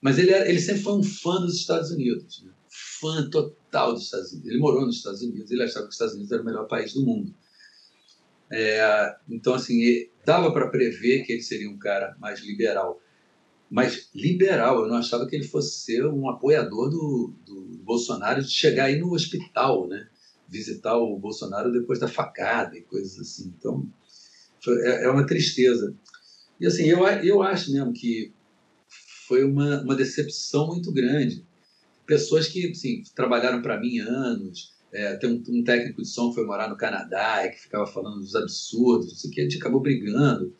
Speaker 4: mas ele, era, ele sempre foi um fã dos Estados Unidos, né? fã total dos Estados Unidos. Ele morou nos Estados Unidos, ele achava que os Estados Unidos era o melhor país do mundo. É, então, assim, dava para prever que ele seria um cara mais liberal. Mas liberal, eu não achava que ele fosse ser um apoiador do, do Bolsonaro de chegar aí no hospital, né? Visitar o Bolsonaro depois da facada e coisas assim. Então, é, é uma tristeza. E assim, eu, eu acho mesmo que foi uma, uma decepção muito grande. Pessoas que assim, trabalharam para mim anos, é, tem um, um, técnico de som que foi morar no Canadá e que ficava falando dos absurdos, isso que a gente acabou brigando.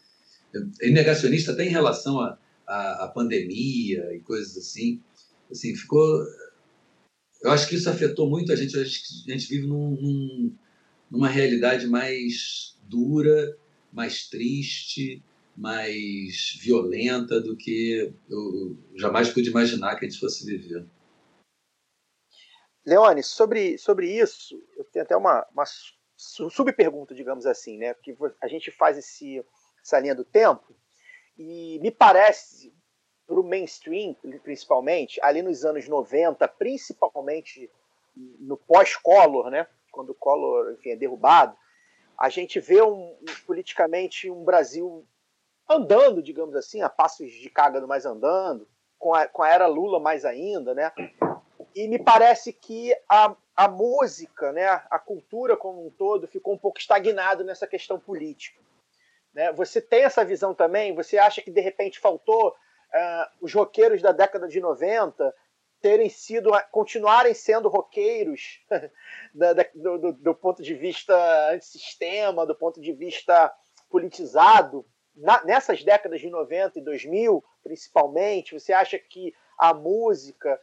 Speaker 4: É negacionista até em relação à a, a, a, pandemia e coisas assim. Assim, ficou. Eu acho que isso afetou muito a gente. A gente, a gente vive num, num, numa realidade mais dura, mais triste, mais violenta do que eu jamais pude imaginar que a gente fosse viver.
Speaker 7: Leone, sobre, sobre isso, eu tenho até uma, uma subpergunta, digamos assim, né? Porque a gente faz esse, essa linha do tempo e me parece, para o mainstream, principalmente, ali nos anos 90, principalmente no pós-Collor, né? Quando o Collor enfim, é derrubado, a gente vê um, politicamente um Brasil andando, digamos assim, a passos de cágado mais andando, com a, com a era Lula mais ainda, né? E me parece que a, a música, né, a cultura como um todo, ficou um pouco estagnado nessa questão política. Né? Você tem essa visão também? Você acha que de repente faltou uh, os roqueiros da década de 90 terem sido, continuarem sendo roqueiros da, da, do, do, ponto de vista antissistema, do ponto de vista politizado, na, nessas décadas de 90 e 2000, principalmente, você acha que a música.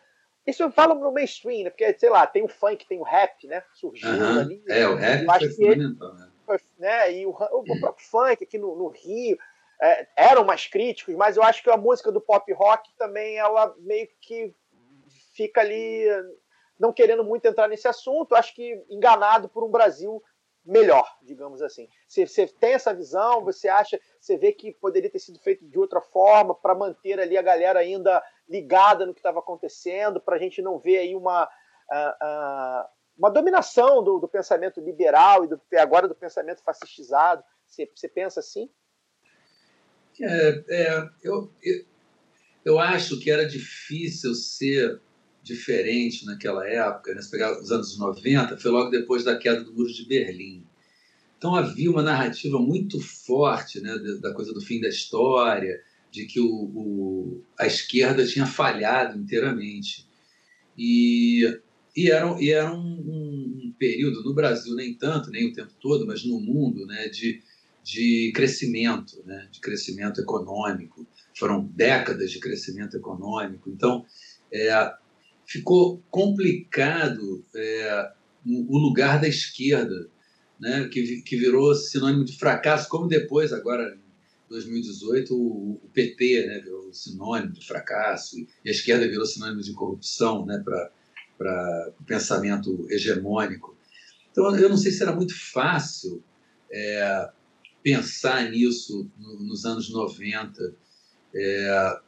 Speaker 7: Isso eu falo no mainstream, né? Porque, sei lá, tem o funk, tem o rap, né? Surgindo
Speaker 4: uhum.
Speaker 7: ali.
Speaker 4: É, o rap foi fundamental, né?
Speaker 7: né? E o, o próprio funk aqui no, no Rio é, eram mais críticos, mas eu acho que a música do pop rock também, ela meio que fica ali não querendo muito entrar nesse assunto, acho que enganado por um Brasil melhor, digamos assim. Você, você tem essa visão, você acha, você vê que poderia ter sido feito de outra forma para manter ali a galera ainda ligada no que estava acontecendo, para a gente não ver aí uma, uh, uh, uma dominação do, do, pensamento liberal e do, agora do pensamento fascistizado. Você, você pensa assim?
Speaker 4: É, é, eu, eu, eu acho que era difícil ser diferente naquela época, né? pegar os anos 90, foi logo depois da queda do Muro de Berlim. Então havia uma narrativa muito forte né, da coisa do fim da história, de que o, o, a esquerda tinha falhado inteiramente. E, e era, e era um, um, um, período, no Brasil nem tanto, nem o tempo todo, mas no mundo, né, de, de crescimento, né, de crescimento econômico. Foram décadas de crescimento econômico. Então, é, ficou complicado é, o lugar da esquerda, né, que, que virou sinônimo de fracasso, como depois, agora, em 2018, o, o PT né, virou sinônimo de fracasso, e a esquerda virou sinônimo de corrupção né, para o pensamento hegemônico. Então, eu não sei se era muito fácil é, pensar nisso no, nos anos 90. É,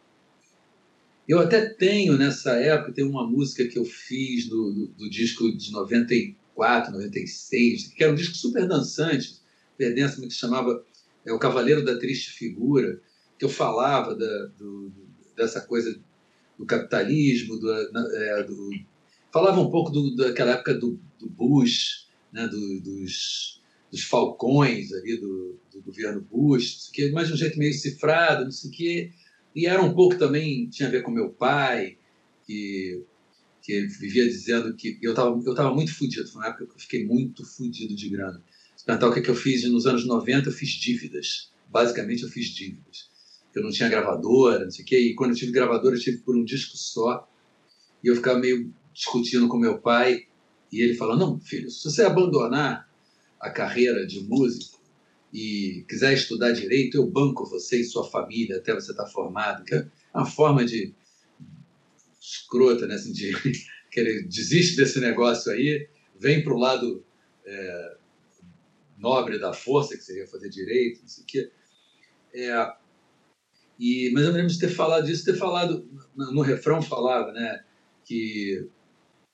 Speaker 4: eu até tenho, nessa época, tem uma música que eu fiz do, do, do, disco de 94, 96, que era um disco super dançante, perdença, que chamava é, O Cavaleiro da Triste Figura, que eu falava da, do, dessa coisa do capitalismo, do, é, do, falava um pouco daquela época do, Bush, né, dos, dos falcões ali do, governo Bush, que, mas de um jeito meio cifrado, não sei o quê. E era um pouco também, tinha a ver com meu pai, que, que vivia dizendo que eu estava eu tava muito fodido. Foi uma época que eu fiquei muito fodido de grana. Perguntar o que, é que eu fiz nos anos 90, eu fiz dívidas. Basicamente, eu fiz dívidas. Eu não tinha gravadora, não sei o quê. E quando eu tive gravadora, eu tive por um disco só. E eu ficava meio discutindo com meu pai. E ele falou: Não, filho, se você abandonar a carreira de músico, e quiser estudar direito, eu banco você e sua família até você estar tá formado, que é uma forma de escrota, né? Assim, de que ele desiste desse negócio aí, vem para o lado é, nobre da força, que seria fazer direito, não sei o quê. É, e, mas eu lembro de ter falado disso, ter falado, no, no refrão falava, né, que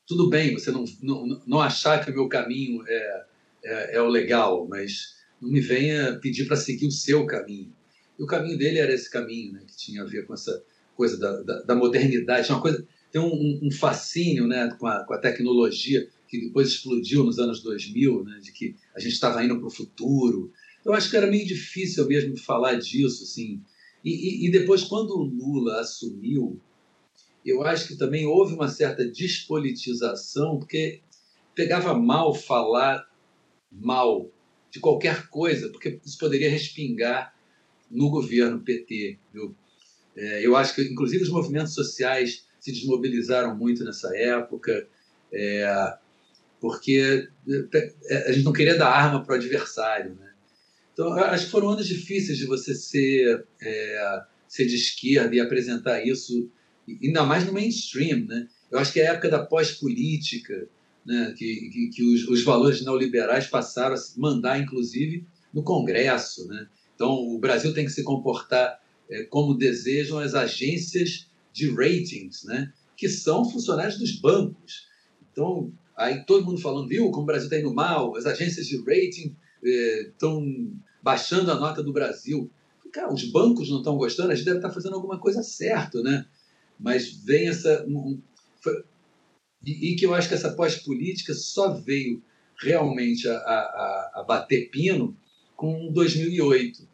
Speaker 4: tudo bem você não, não, não achar que o meu caminho é, é, é o legal, mas não me venha pedir para seguir o seu caminho. E o caminho dele era esse caminho, né, que tinha a ver com essa coisa da, da, da modernidade, uma coisa, tem um, um fascínio né, com, a, com a tecnologia que depois explodiu nos anos 2000, né, de que a gente estava indo para o futuro. Eu acho que era meio difícil mesmo falar disso, assim. E, e, e depois, quando o Lula assumiu, eu acho que também houve uma certa despolitização, porque pegava mal falar mal de qualquer coisa, porque isso poderia respingar no governo PT. Viu? É, eu acho que, inclusive, os movimentos sociais se desmobilizaram muito nessa época, é, porque é, a gente não queria dar arma para o adversário. Né? Então, acho que foram anos difíceis de você ser, é, ser de esquerda e apresentar isso, ainda mais no mainstream. Né? Eu acho que é a época da pós-política, né, que, que, que os, os, valores neoliberais passaram a se mandar, inclusive, no Congresso. Né? Então, o Brasil tem que se comportar é, como desejam as agências de ratings, né, que são funcionários dos bancos. Então, aí todo mundo falando, viu como o Brasil está indo mal, as agências de rating estão é, baixando a nota do Brasil. Cara, os bancos não estão gostando, a gente deve estar tá fazendo alguma coisa certa, né? Mas vem essa. Um, foi, e, e que eu acho que essa pós-política só veio realmente a, a, a, bater pino com 2008.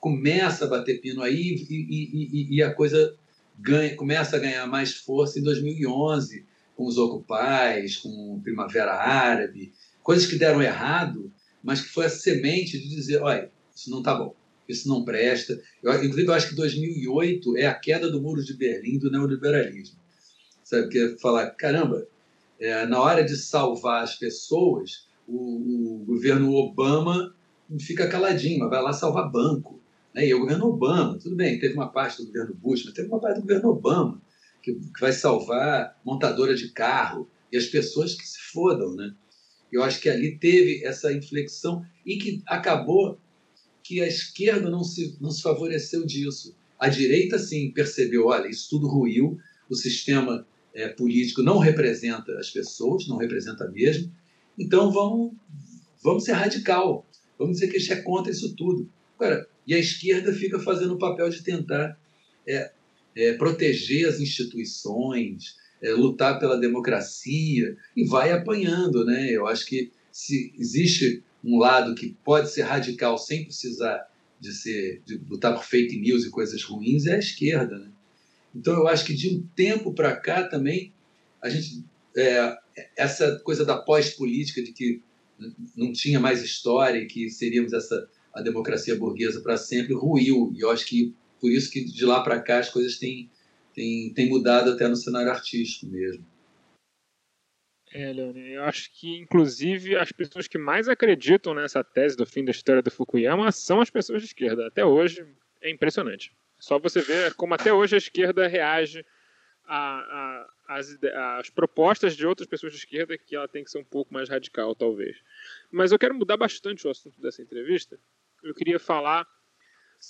Speaker 4: Começa a bater pino aí e, e, e, a coisa ganha, começa a ganhar mais força em 2011, com os Ocupais, com Primavera Árabe, coisas que deram errado, mas que foi a semente de dizer, olha, isso não está bom, isso não presta. Eu, inclusive, eu acho que 2008 é a queda do muro de Berlim do neoliberalismo. Sabe? Que é falar, caramba, é, na hora de salvar as pessoas, o, o, governo Obama fica caladinho, mas vai lá salvar banco. Né? E o governo Obama, tudo bem, teve uma parte do governo Bush, mas teve uma parte do governo Obama que, que vai salvar montadora de carro e as pessoas que se fodam, né? Eu acho que ali teve essa inflexão e que acabou que a esquerda não se, não se favoreceu disso. A direita, sim, percebeu, olha, isso tudo ruiu, o sistema é, político não representa as pessoas, não representa mesmo. Então vamos, vamos ser radical, vamos dizer que a gente é contra isso tudo. Agora, e a esquerda fica fazendo o papel de tentar é, é, proteger as instituições, é, lutar pela democracia e vai apanhando, né? Eu acho que se existe um lado que pode ser radical sem precisar de ser de lutar por fake news e coisas ruins é a esquerda, né? Então, eu acho que de um tempo para cá também, a gente, é, essa coisa da pós-política, de que não tinha mais história e que seríamos essa a democracia burguesa para sempre, ruiu. E eu acho que por isso que de lá para cá as coisas têm, têm, têm mudado até no cenário artístico mesmo.
Speaker 3: É, Leone, eu acho que, inclusive, as pessoas que mais acreditam nessa tese do fim da história do Fukuyama são as pessoas de esquerda. Até hoje, é impressionante. Só você ver como até hoje a esquerda reage às propostas de outras pessoas de esquerda que ela tem que ser um pouco mais radical, talvez. Mas eu quero mudar bastante o assunto dessa entrevista, eu queria falar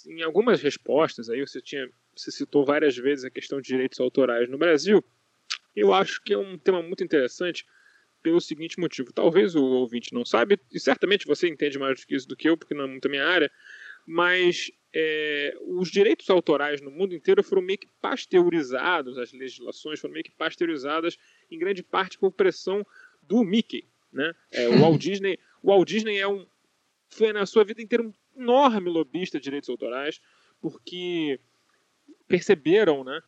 Speaker 3: em algumas respostas aí você tinha você citou várias vezes a questão de direitos autorais no Brasil. Eu acho que é um tema muito interessante pelo seguinte motivo. Talvez o ouvinte não saiba, e certamente você entende mais do que isso do que eu, porque não é muito a minha área, mas é, os direitos autorais no mundo inteiro foram meio que pasteurizados, as legislações foram meio que pasteurizadas em grande parte por pressão do Mickey. Né? É, o, Walt Disney, o Walt Disney é um, foi na sua vida inteira um enorme lobista de direitos autorais, porque perceberam, né?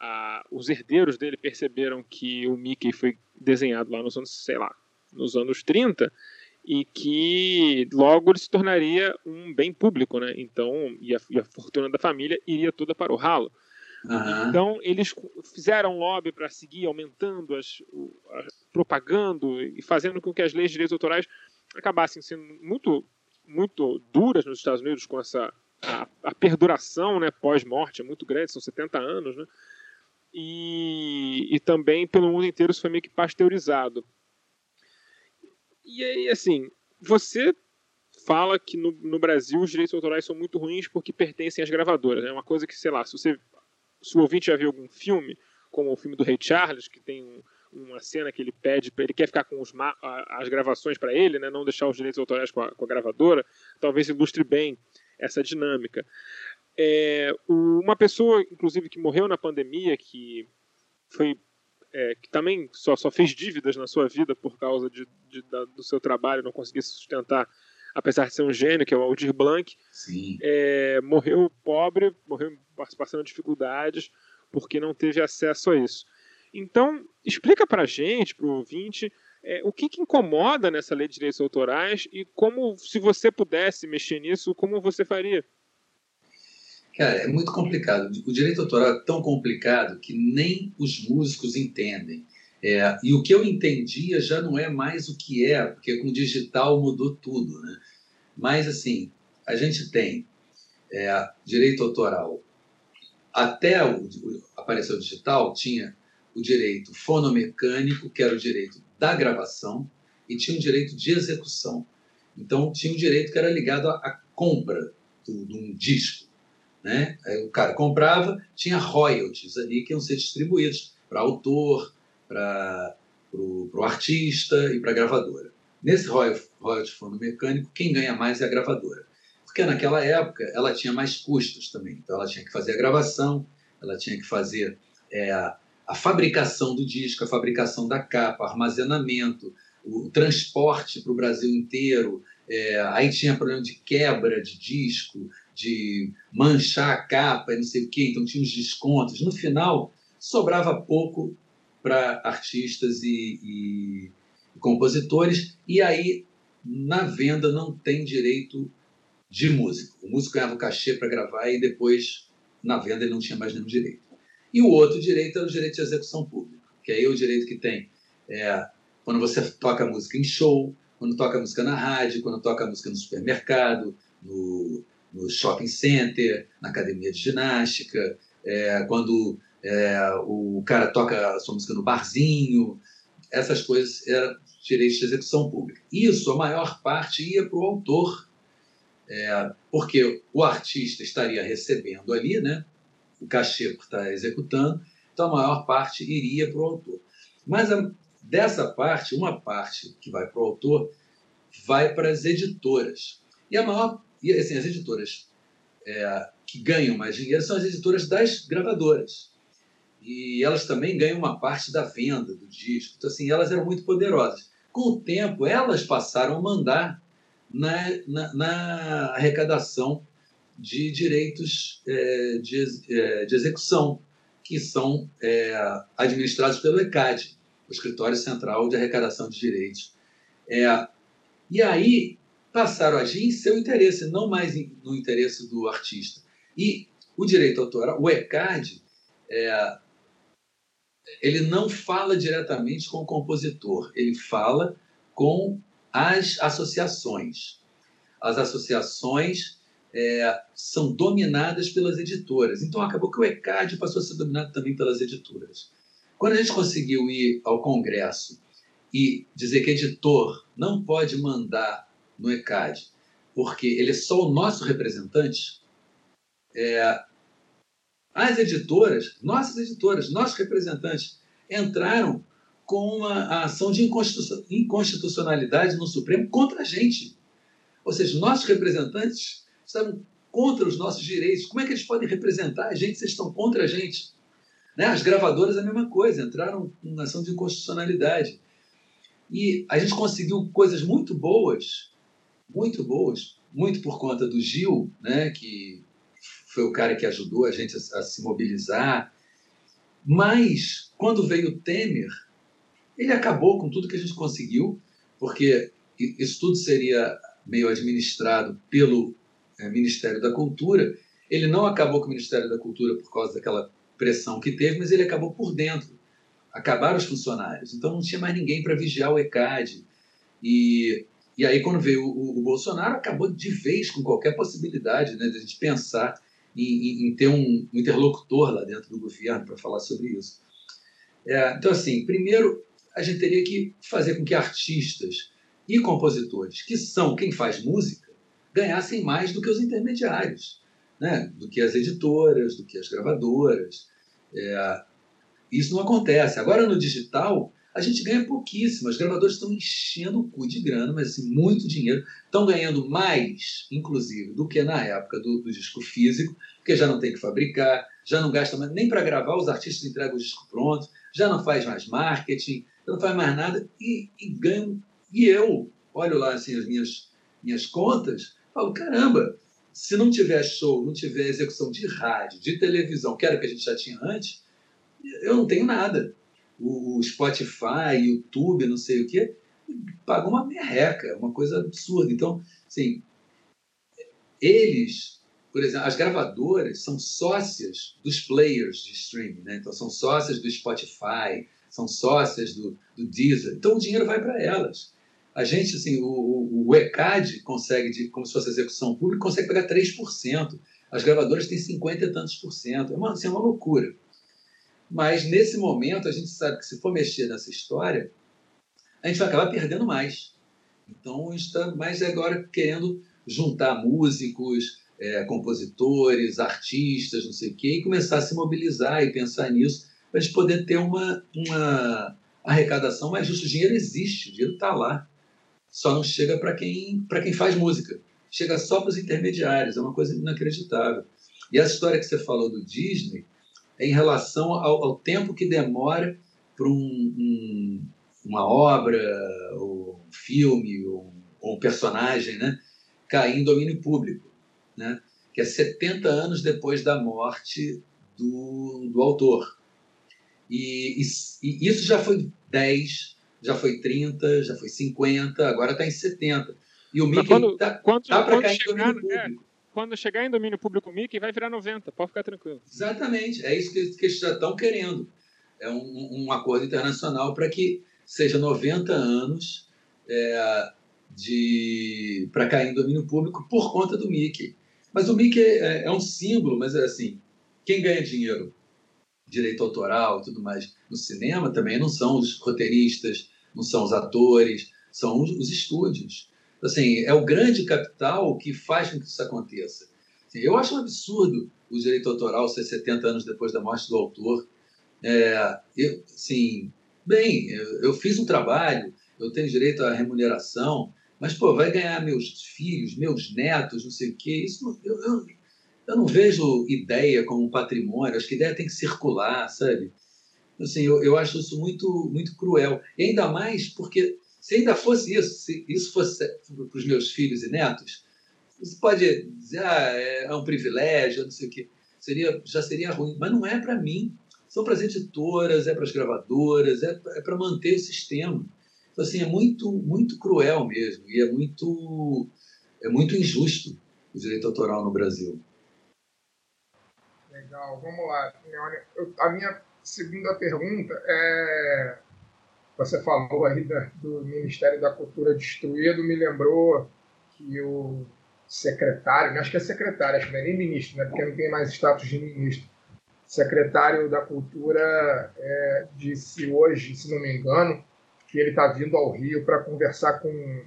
Speaker 3: A, os herdeiros dele perceberam que o Mickey foi desenhado lá nos anos, sei lá, nos anos 30 e que logo ele se tornaria um bem público, né? Então, e a, e a fortuna da família iria toda para o ralo. Uhum. Então, eles fizeram lobby para seguir aumentando, as, propagando e fazendo com que as leis de direitos autorais acabassem sendo muito, muito duras nos Estados Unidos com essa a, a perduração né, pós-morte é muito grande, são 70 anos, né? E, e também pelo mundo inteiro isso foi meio que pasteurizado. E aí, assim, você fala que no, no, Brasil os direitos autorais são muito ruins porque pertencem às gravadoras. É né? uma coisa que, sei lá, se você se o ouvinte já viu algum filme, como o filme do Rei Charles, que tem um, uma cena que ele pede, ele quer ficar com os, as gravações para ele, né, não deixar os direitos autorais com a, com a gravadora, talvez ilustre bem essa dinâmica. É, uma pessoa, inclusive, que morreu na pandemia, que foi é, que também só, só fez dívidas na sua vida por causa de, de da, do seu trabalho, não conseguia se sustentar, apesar de ser um gênio, que é o Aldir Blanc, é, morreu pobre, morreu passando dificuldades, porque não teve acesso a isso. Então, explica para a gente, para o ouvinte, é, o que, que, incomoda nessa lei de direitos autorais e como, se você pudesse mexer nisso, como você faria?
Speaker 4: Cara, é muito complicado. O direito autoral é tão complicado que nem os músicos entendem. É, e o que eu entendia já não é mais o que é, porque com o digital mudou tudo. Né? Mas, assim, a gente tem é, direito autoral. Até o, o, aparecer o digital, tinha o direito fonomecânico, que era o direito da gravação e tinha um direito de execução. Então, tinha um direito que era ligado à, compra de um disco. Né? Aí o cara comprava, tinha royalties ali que iam ser distribuídos para autor, para o artista e para a gravadora. Nesse royalty fundo mecânico, quem ganha mais é a gravadora. Porque naquela época ela tinha mais custos também. Então ela tinha que fazer a gravação, ela tinha que fazer é, a fabricação do disco, a fabricação da capa, armazenamento, o transporte para o Brasil inteiro. É, aí tinha problema de quebra de disco, de manchar a capa e não sei o quê, então tinha os descontos. No final, sobrava pouco para artistas e, e, compositores, e aí na venda não tem direito de músico. O músico ganhava o cachê para gravar e depois na venda ele não tinha mais nenhum direito. E o outro direito é o direito de execução pública, que aí é o direito que tem é, quando você toca música em show, quando toca música na rádio, quando toca música no supermercado, no, no shopping center, na academia de ginástica, é, quando é, o cara toca a sua música no barzinho, essas coisas eram direitos de execução pública. Isso, a maior parte ia para o autor, é, porque o artista estaria recebendo ali, né, o cachê por estar executando, então a maior parte iria para o autor. Mas a, dessa parte, uma parte que vai para o autor vai para as editoras. E a maior, e assim, as editoras é, que ganham mais dinheiro são as editoras das gravadoras. E elas também ganham uma parte da venda do disco. Então, assim, elas eram muito poderosas. Com o tempo, elas passaram a mandar na, na, na arrecadação de direitos é, de, é, de, execução, que são é, administrados pelo ECAD, o Escritório Central de Arrecadação de Direitos. É, e aí passaram a agir em seu interesse, não mais no interesse do artista. E o direito autoral, o ECAD, é, ele não fala diretamente com o compositor, ele fala com as associações. As associações é, são dominadas pelas editoras. Então acabou que o ECAD passou a ser dominado também pelas editoras. Quando a gente conseguiu ir ao Congresso e dizer que editor não pode mandar no ECAD porque ele é só o nosso representante, é, as editoras, nossas editoras, nossos representantes, entraram com uma ação de inconstitucionalidade no Supremo contra a gente. Ou seja, nossos representantes estavam contra os nossos direitos. Como é que eles podem representar a gente se estão contra a gente? Né? As gravadoras a mesma coisa, entraram com ação de inconstitucionalidade. E a gente conseguiu coisas muito boas, muito boas, muito por conta do Gil, né, que foi o cara que ajudou a gente a, a se mobilizar. Mas, quando veio o Temer, ele acabou com tudo que a gente conseguiu, porque isso tudo seria meio administrado pelo é, Ministério da Cultura. Ele não acabou com o Ministério da Cultura por causa daquela pressão que teve, mas ele acabou por dentro. Acabaram os funcionários. Então não tinha mais ninguém para vigiar o ECAD. E, e aí, quando veio o, o, Bolsonaro, acabou de vez com qualquer possibilidade né, de a gente pensar em, em, em ter um interlocutor lá dentro do governo para falar sobre isso. É, então, assim, primeiro, a gente teria que fazer com que artistas e compositores, que são quem faz música, ganhassem mais do que os intermediários, né? do que as editoras, do que as gravadoras. É, isso não acontece. Agora, no digital, a gente ganha pouquíssimo. As gravadoras estão enchendo o cu de grana, mas assim, muito dinheiro. Estão ganhando mais, inclusive, do que na época do, do disco físico, porque já não tem que fabricar, já não gasta mais, nem para gravar, os artistas entregam o disco pronto, já não faz mais marketing, já não faz mais nada e, e ganham. E eu olho lá assim, as minhas, minhas contas, falo: caramba, se não tiver show, não tiver execução de rádio, de televisão, que era o que a gente já tinha antes, eu não tenho nada o Spotify, YouTube, não sei o quê, pagam uma merreca, uma coisa absurda. Então, assim, eles, por exemplo, as gravadoras são sócias dos players de streaming, né? Então, são sócias do Spotify, são sócias do, do Deezer. Então, o dinheiro vai para elas. A gente, assim, o, o ECAD consegue, de, como se fosse execução pública, consegue pegar 3%. As gravadoras têm 50 e tantos por cento. É uma, assim, é uma loucura. Mas nesse momento a gente sabe que se for mexer nessa história, a gente vai acabar perdendo mais. Então está mais agora querendo juntar músicos, é, compositores, artistas, não sei o quê, e começar a se mobilizar e pensar nisso para a gente poder ter uma, uma arrecadação mais justa. O dinheiro existe, o dinheiro está lá. Só não chega para quem, quem faz música. Chega só para os intermediários, é uma coisa inacreditável. E essa história que você falou do Disney, em relação ao, ao tempo que demora para um, um, uma obra, ou um filme, ou, ou, um personagem né, cair em domínio público, né, que é 70 anos depois da morte do, do autor. E, e, e isso já foi 10, já foi 30, já foi 50, agora está em 70. E o Mickey está tá, tá para cair em domínio né, público
Speaker 3: quando chegar em domínio público Mickey, vai virar 90, pode ficar tranquilo.
Speaker 4: Exatamente, é isso que, que eles já estão querendo. É um, um acordo internacional para que seja 90 anos é, de para cair em domínio público por conta do Mickey. Mas o Mickey é, é um símbolo, mas é assim, quem ganha dinheiro, direito autoral e tudo mais, no cinema também não são os roteiristas, não são os atores, são os, os estúdios. Assim, é o grande capital que faz com que isso aconteça. Assim, eu acho um absurdo o direito autoral ser 70 anos depois da morte do autor. É, eu, assim, bem, eu, eu, fiz um trabalho, eu tenho direito à remuneração, mas, pô, vai ganhar meus filhos, meus netos, não sei o quê. Isso, eu, eu, eu não vejo ideia como patrimônio, acho que ideia tem que circular, sabe? Assim, eu, eu acho isso muito, muito cruel. E ainda mais porque se ainda fosse isso, se isso fosse para os meus filhos e netos, você pode dizer, ah, é um privilégio, não sei o quê. Seria, já seria ruim. Mas não é para mim. São para as editoras, é para as gravadoras, é, é para manter o sistema. Então, assim, é muito, muito cruel mesmo. E é muito, é muito injusto o direito autoral no Brasil.
Speaker 5: Legal, vamos lá. A minha segunda pergunta é você falou aí da, do Ministério da Cultura destruído, me lembrou que o secretário, acho que é secretário, acho que não é nem ministro, né, porque não tem mais status de ministro, secretário da Cultura é, disse hoje, se não me engano, que ele está vindo ao Rio para conversar com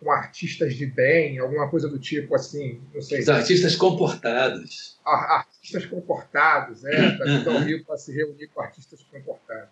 Speaker 5: com artistas de bem, alguma coisa do tipo assim, não sei.
Speaker 4: Os artistas comportados.
Speaker 5: artistas comportados, é, tá tão rio para se reunir com artistas comportados.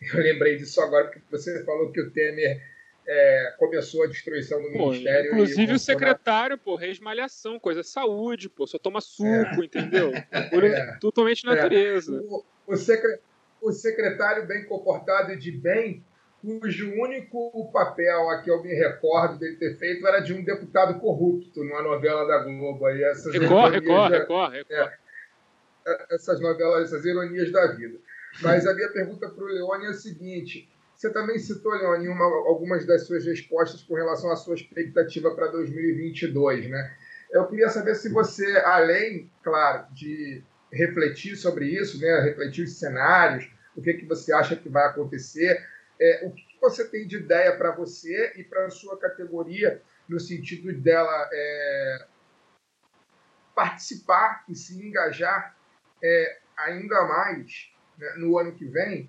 Speaker 5: Eu lembrei disso agora porque você falou que o Temer é, começou a destruição do
Speaker 3: Pô,
Speaker 5: ministério.
Speaker 3: inclusive
Speaker 5: e
Speaker 3: o secretário, pô, reesmalhação, coisa saúde, pô, só toma suco, entendeu? Por
Speaker 5: É.
Speaker 3: totalmente natureza.
Speaker 5: O, o, secre- o secretário bem comportado e de bem, cujo único papel a que eu me recordo dele ter feito era de um deputado corrupto numa novela da Globo. Aí essas
Speaker 3: Recorre,
Speaker 5: ironias
Speaker 3: recorre,
Speaker 5: da-
Speaker 3: recorre, recorre.
Speaker 5: essas novelas, essas ironias da vida. Mas a minha pergunta para o Leone é a seguinte: você também citou, Leone, uma, algumas das suas respostas com relação à sua expectativa para 2022, né? Eu queria saber se você, além, claro, de refletir sobre isso, né, refletir os cenários, o que, que você acha que vai acontecer, é, o que, que você tem de ideia para você e para a sua categoria, no sentido dela é, participar e se engajar é, ainda mais né, no ano que vem,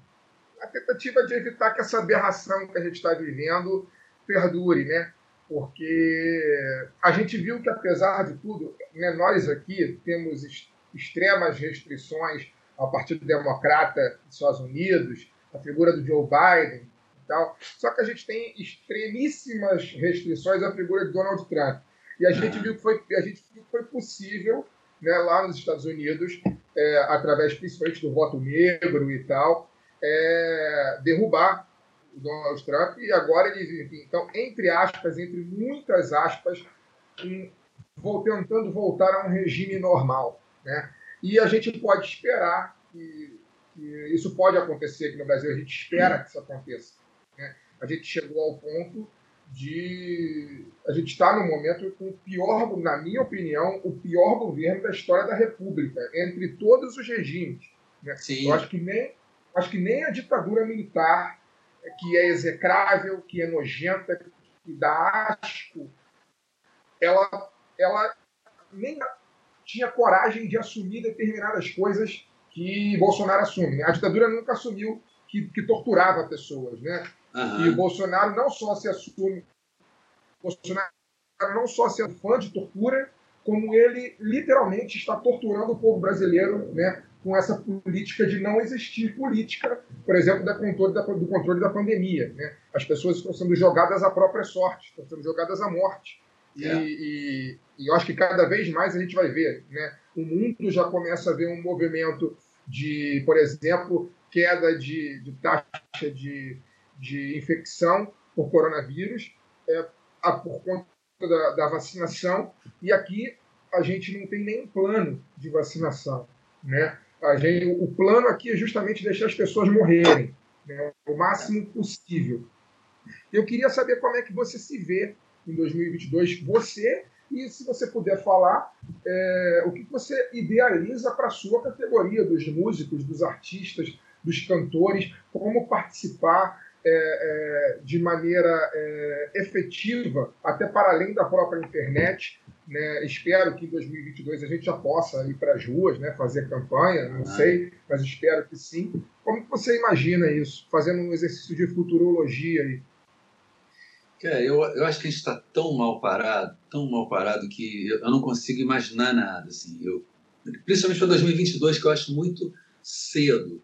Speaker 5: a tentativa de evitar que essa aberração que a gente está vivendo perdure, né? Porque a gente viu que, apesar de tudo, né, nós aqui temos ex- extremas restrições ao Partido Democrata dos Estados Unidos, a figura do Joe Biden e tal. Só que a gente tem extremíssimas restrições à figura de Donald Trump. E a gente
Speaker 4: Ah.
Speaker 5: viu que foi, a gente viu que foi possível, né, lá nos Estados Unidos, é, através principalmente do voto negro e tal, é, derrubar o Donald Trump e agora ele, enfim, então, entre aspas, entre muitas aspas, um, vou, tentando voltar a um regime normal, né? E a gente pode esperar que, que isso pode acontecer aqui no Brasil, a gente espera que isso aconteça. né? A gente chegou ao ponto de a gente está no momento com o pior, na minha opinião, o pior governo da história da República, entre todos os regimes. Né?
Speaker 4: Sim.
Speaker 5: Eu acho que nem acho que nem a ditadura militar, que é execrável, que é nojenta, que dá asco, ela, ela nem tinha coragem de assumir determinadas coisas que Bolsonaro assume. né? A ditadura nunca assumiu que, que torturava pessoas, né?
Speaker 4: Aham.
Speaker 5: E o Bolsonaro não só se assume, Bolsonaro não só se é fã de tortura, como ele literalmente está torturando o povo brasileiro, né, com essa política de não existir política, por exemplo, da controle da, do controle da pandemia. Né? As pessoas estão sendo jogadas à própria sorte, estão sendo jogadas à morte. E,
Speaker 4: É.
Speaker 5: e- e eu acho que cada vez mais a gente vai ver. Né? O mundo já começa a ver um movimento de, por exemplo, queda de, de taxa de, de infecção por coronavírus é, a- por conta da, da vacinação. E aqui a gente não tem nenhum plano de vacinação. Né? A gente, o plano aqui é justamente deixar as pessoas morrerem né? o máximo possível. Eu queria saber como é que você se vê em 2022, você, e se você puder falar, é, o que você idealiza para a sua categoria, dos músicos, dos artistas, dos cantores, como participar é, é, de maneira é, efetiva, até para além da própria internet. Né? Espero que em 2022 a gente já possa ir para as ruas, né? fazer campanha, não
Speaker 4: Ah.
Speaker 5: sei, mas espero que sim. Como que você imagina isso, fazendo um exercício de futurologia aí?
Speaker 4: Cara, eu, eu acho que a gente está tão mal parado, tão mal parado, que eu, eu não consigo imaginar nada. Assim. Eu, principalmente para 2022, que eu acho muito cedo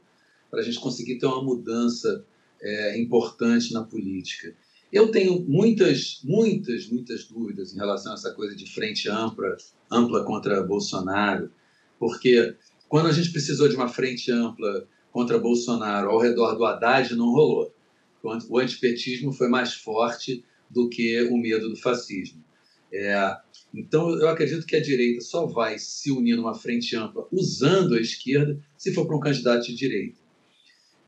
Speaker 4: para a gente conseguir ter uma mudança é, importante na política. Eu tenho muitas, muitas, muitas dúvidas em relação a essa coisa de frente ampla, ampla contra Bolsonaro, porque quando a gente precisou de uma frente ampla contra Bolsonaro ao redor do Haddad, não rolou. O antipetismo foi mais forte do que o medo do fascismo. É, então, eu acredito que a direita só vai se unir numa frente ampla usando a esquerda se for para um candidato de direita.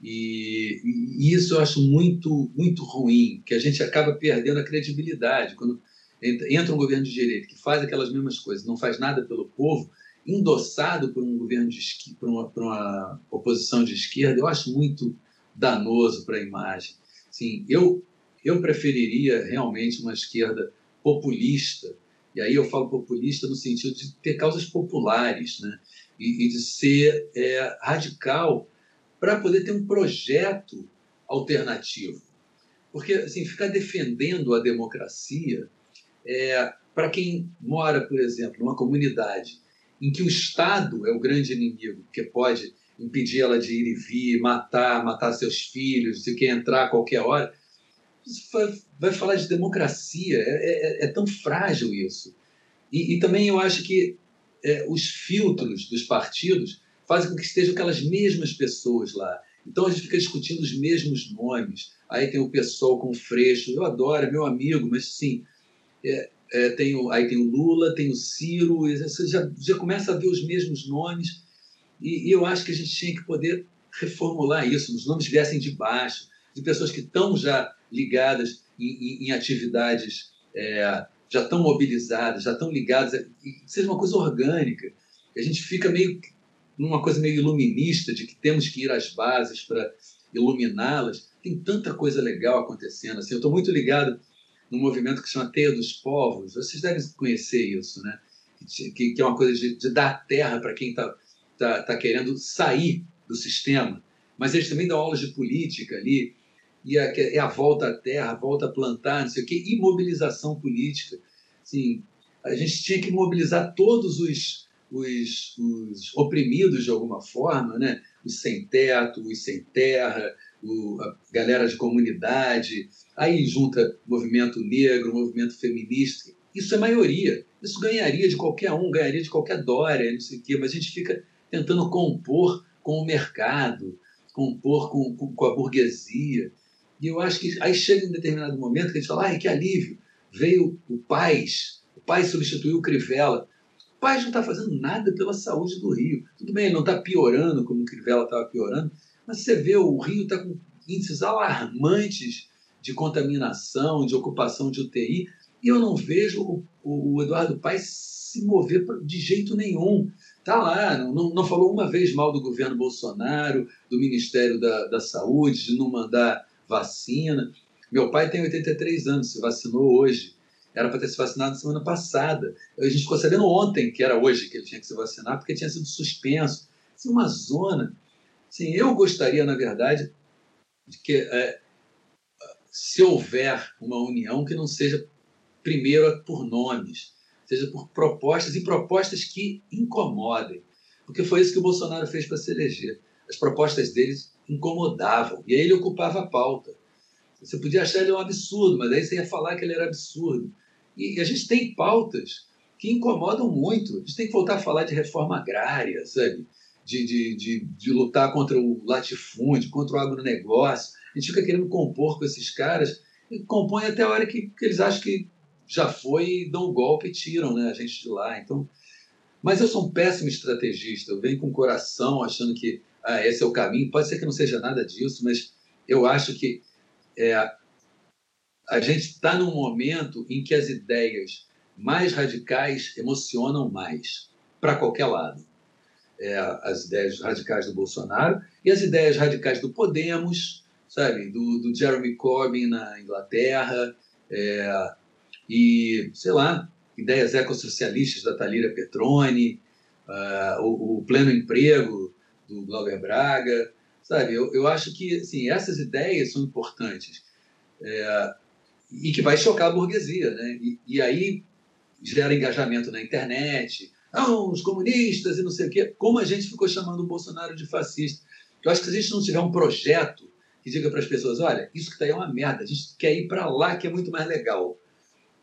Speaker 4: E, e isso eu acho muito, muito ruim, que a gente acaba perdendo a credibilidade. Quando entra, um governo de direita que faz aquelas mesmas coisas, não faz nada pelo povo, endossado por um governo de por uma, por uma oposição de esquerda, eu acho muito danoso para a imagem. Sim, eu, eu preferiria realmente uma esquerda populista, e aí eu falo populista no sentido de ter causas populares, né? e, e de ser é, radical para poder ter um projeto alternativo. Porque assim, ficar defendendo a democracia é, para quem mora, por exemplo, numa comunidade em que o Estado é o grande inimigo, que pode impedir ela de ir e vir, matar, matar seus filhos, se quer entrar a qualquer hora, vai, falar de democracia. É, é, é tão frágil isso. E, e, também eu acho que é, os filtros dos partidos fazem com que estejam aquelas mesmas pessoas lá. Então a gente fica discutindo os mesmos nomes. Aí tem o pessoal com o Freixo, eu adoro, é meu amigo, mas sim, é, é, tem o, aí tem o Lula, tem o Ciro, você já, já começa a ver os mesmos nomes. E, e, eu acho que a gente tinha que poder reformular isso, os nomes viessem de baixo, de pessoas que estão já ligadas em, em, em atividades, é, já estão mobilizadas, já estão ligadas, e seja uma coisa orgânica. A gente fica meio numa coisa meio iluminista, de que temos que ir às bases para iluminá-las. Tem tanta coisa legal acontecendo. Assim, eu estou muito ligado num movimento que chama Teia dos Povos. Vocês devem conhecer isso, né? que, que é uma coisa de, de dar terra para quem está tá, tá querendo sair do sistema. Mas eles também dão aulas de política ali, e a, é a volta à terra, a volta a plantar, não sei o quê, e mobilização política. Assim, a gente tinha que mobilizar todos os, os, os oprimidos de alguma forma, né? os sem teto, os sem terra, o, a galera de comunidade, aí junta movimento negro, movimento feminista. Isso é maioria. Isso ganharia de qualquer um, ganharia de qualquer Dória, não sei o quê, mas a gente fica tentando compor com o mercado, compor com, com, com a burguesia. E eu acho que aí chega um determinado momento que a gente fala, ai, que alívio, veio o Paz, o Paz substituiu o Crivella. Paz não está fazendo nada pela saúde do Rio. Tudo bem, não está piorando como o Crivella estava piorando, mas você vê, o Rio está com índices alarmantes de contaminação, de ocupação de UTI, e eu não vejo o, o Eduardo Paes se mover de jeito nenhum. Está lá, não, não falou uma vez mal do governo Bolsonaro, do Ministério da, da Saúde, de não mandar vacina. Meu pai tem 83 anos, se vacinou hoje. Era para ter se vacinado semana passada. A gente ficou sabendo ontem que era hoje que ele tinha que se vacinar, porque tinha sido suspenso. É uma zona. Sim, eu gostaria, na verdade, de que é, se houver uma união que não seja primeiro por nomes, seja por propostas e propostas que incomodem. Porque foi isso que o Bolsonaro fez para se eleger. As propostas deles incomodavam e aí ele ocupava a pauta. Você podia achar ele um absurdo, mas aí você ia falar que ele era absurdo. E a gente tem pautas que incomodam muito. A gente tem que voltar a falar de reforma agrária, sabe? de, de, de, de lutar contra o latifúndio, contra o agronegócio. A gente fica querendo compor com esses caras e compõe até a hora que, que eles acham que já foi, dão um golpe e tiram né, a gente de lá. Então, mas eu sou um péssimo estrategista. Eu venho com o coração achando que ah, esse é o caminho. Pode ser que não seja nada disso, mas eu acho que é, a gente está num momento em que as ideias mais radicais emocionam mais, para qualquer lado. É, as ideias radicais do Bolsonaro e as ideias radicais do Podemos, sabe, do, do Jeremy Corbyn na Inglaterra, é, e, sei lá, ideias ecossocialistas da Talira Petroni, uh, o, o, pleno emprego do Glauber Braga, sabe? Eu, eu acho que assim, essas ideias são importantes. É, e que vai chocar a burguesia, né? E, e aí gera engajamento na internet, não, os comunistas e não sei o quê. Como a gente ficou chamando o Bolsonaro de fascista. Eu acho que se a gente não tiver um projeto que diga para as pessoas, olha, isso que está aí é uma merda, a gente quer ir para lá que é muito mais legal.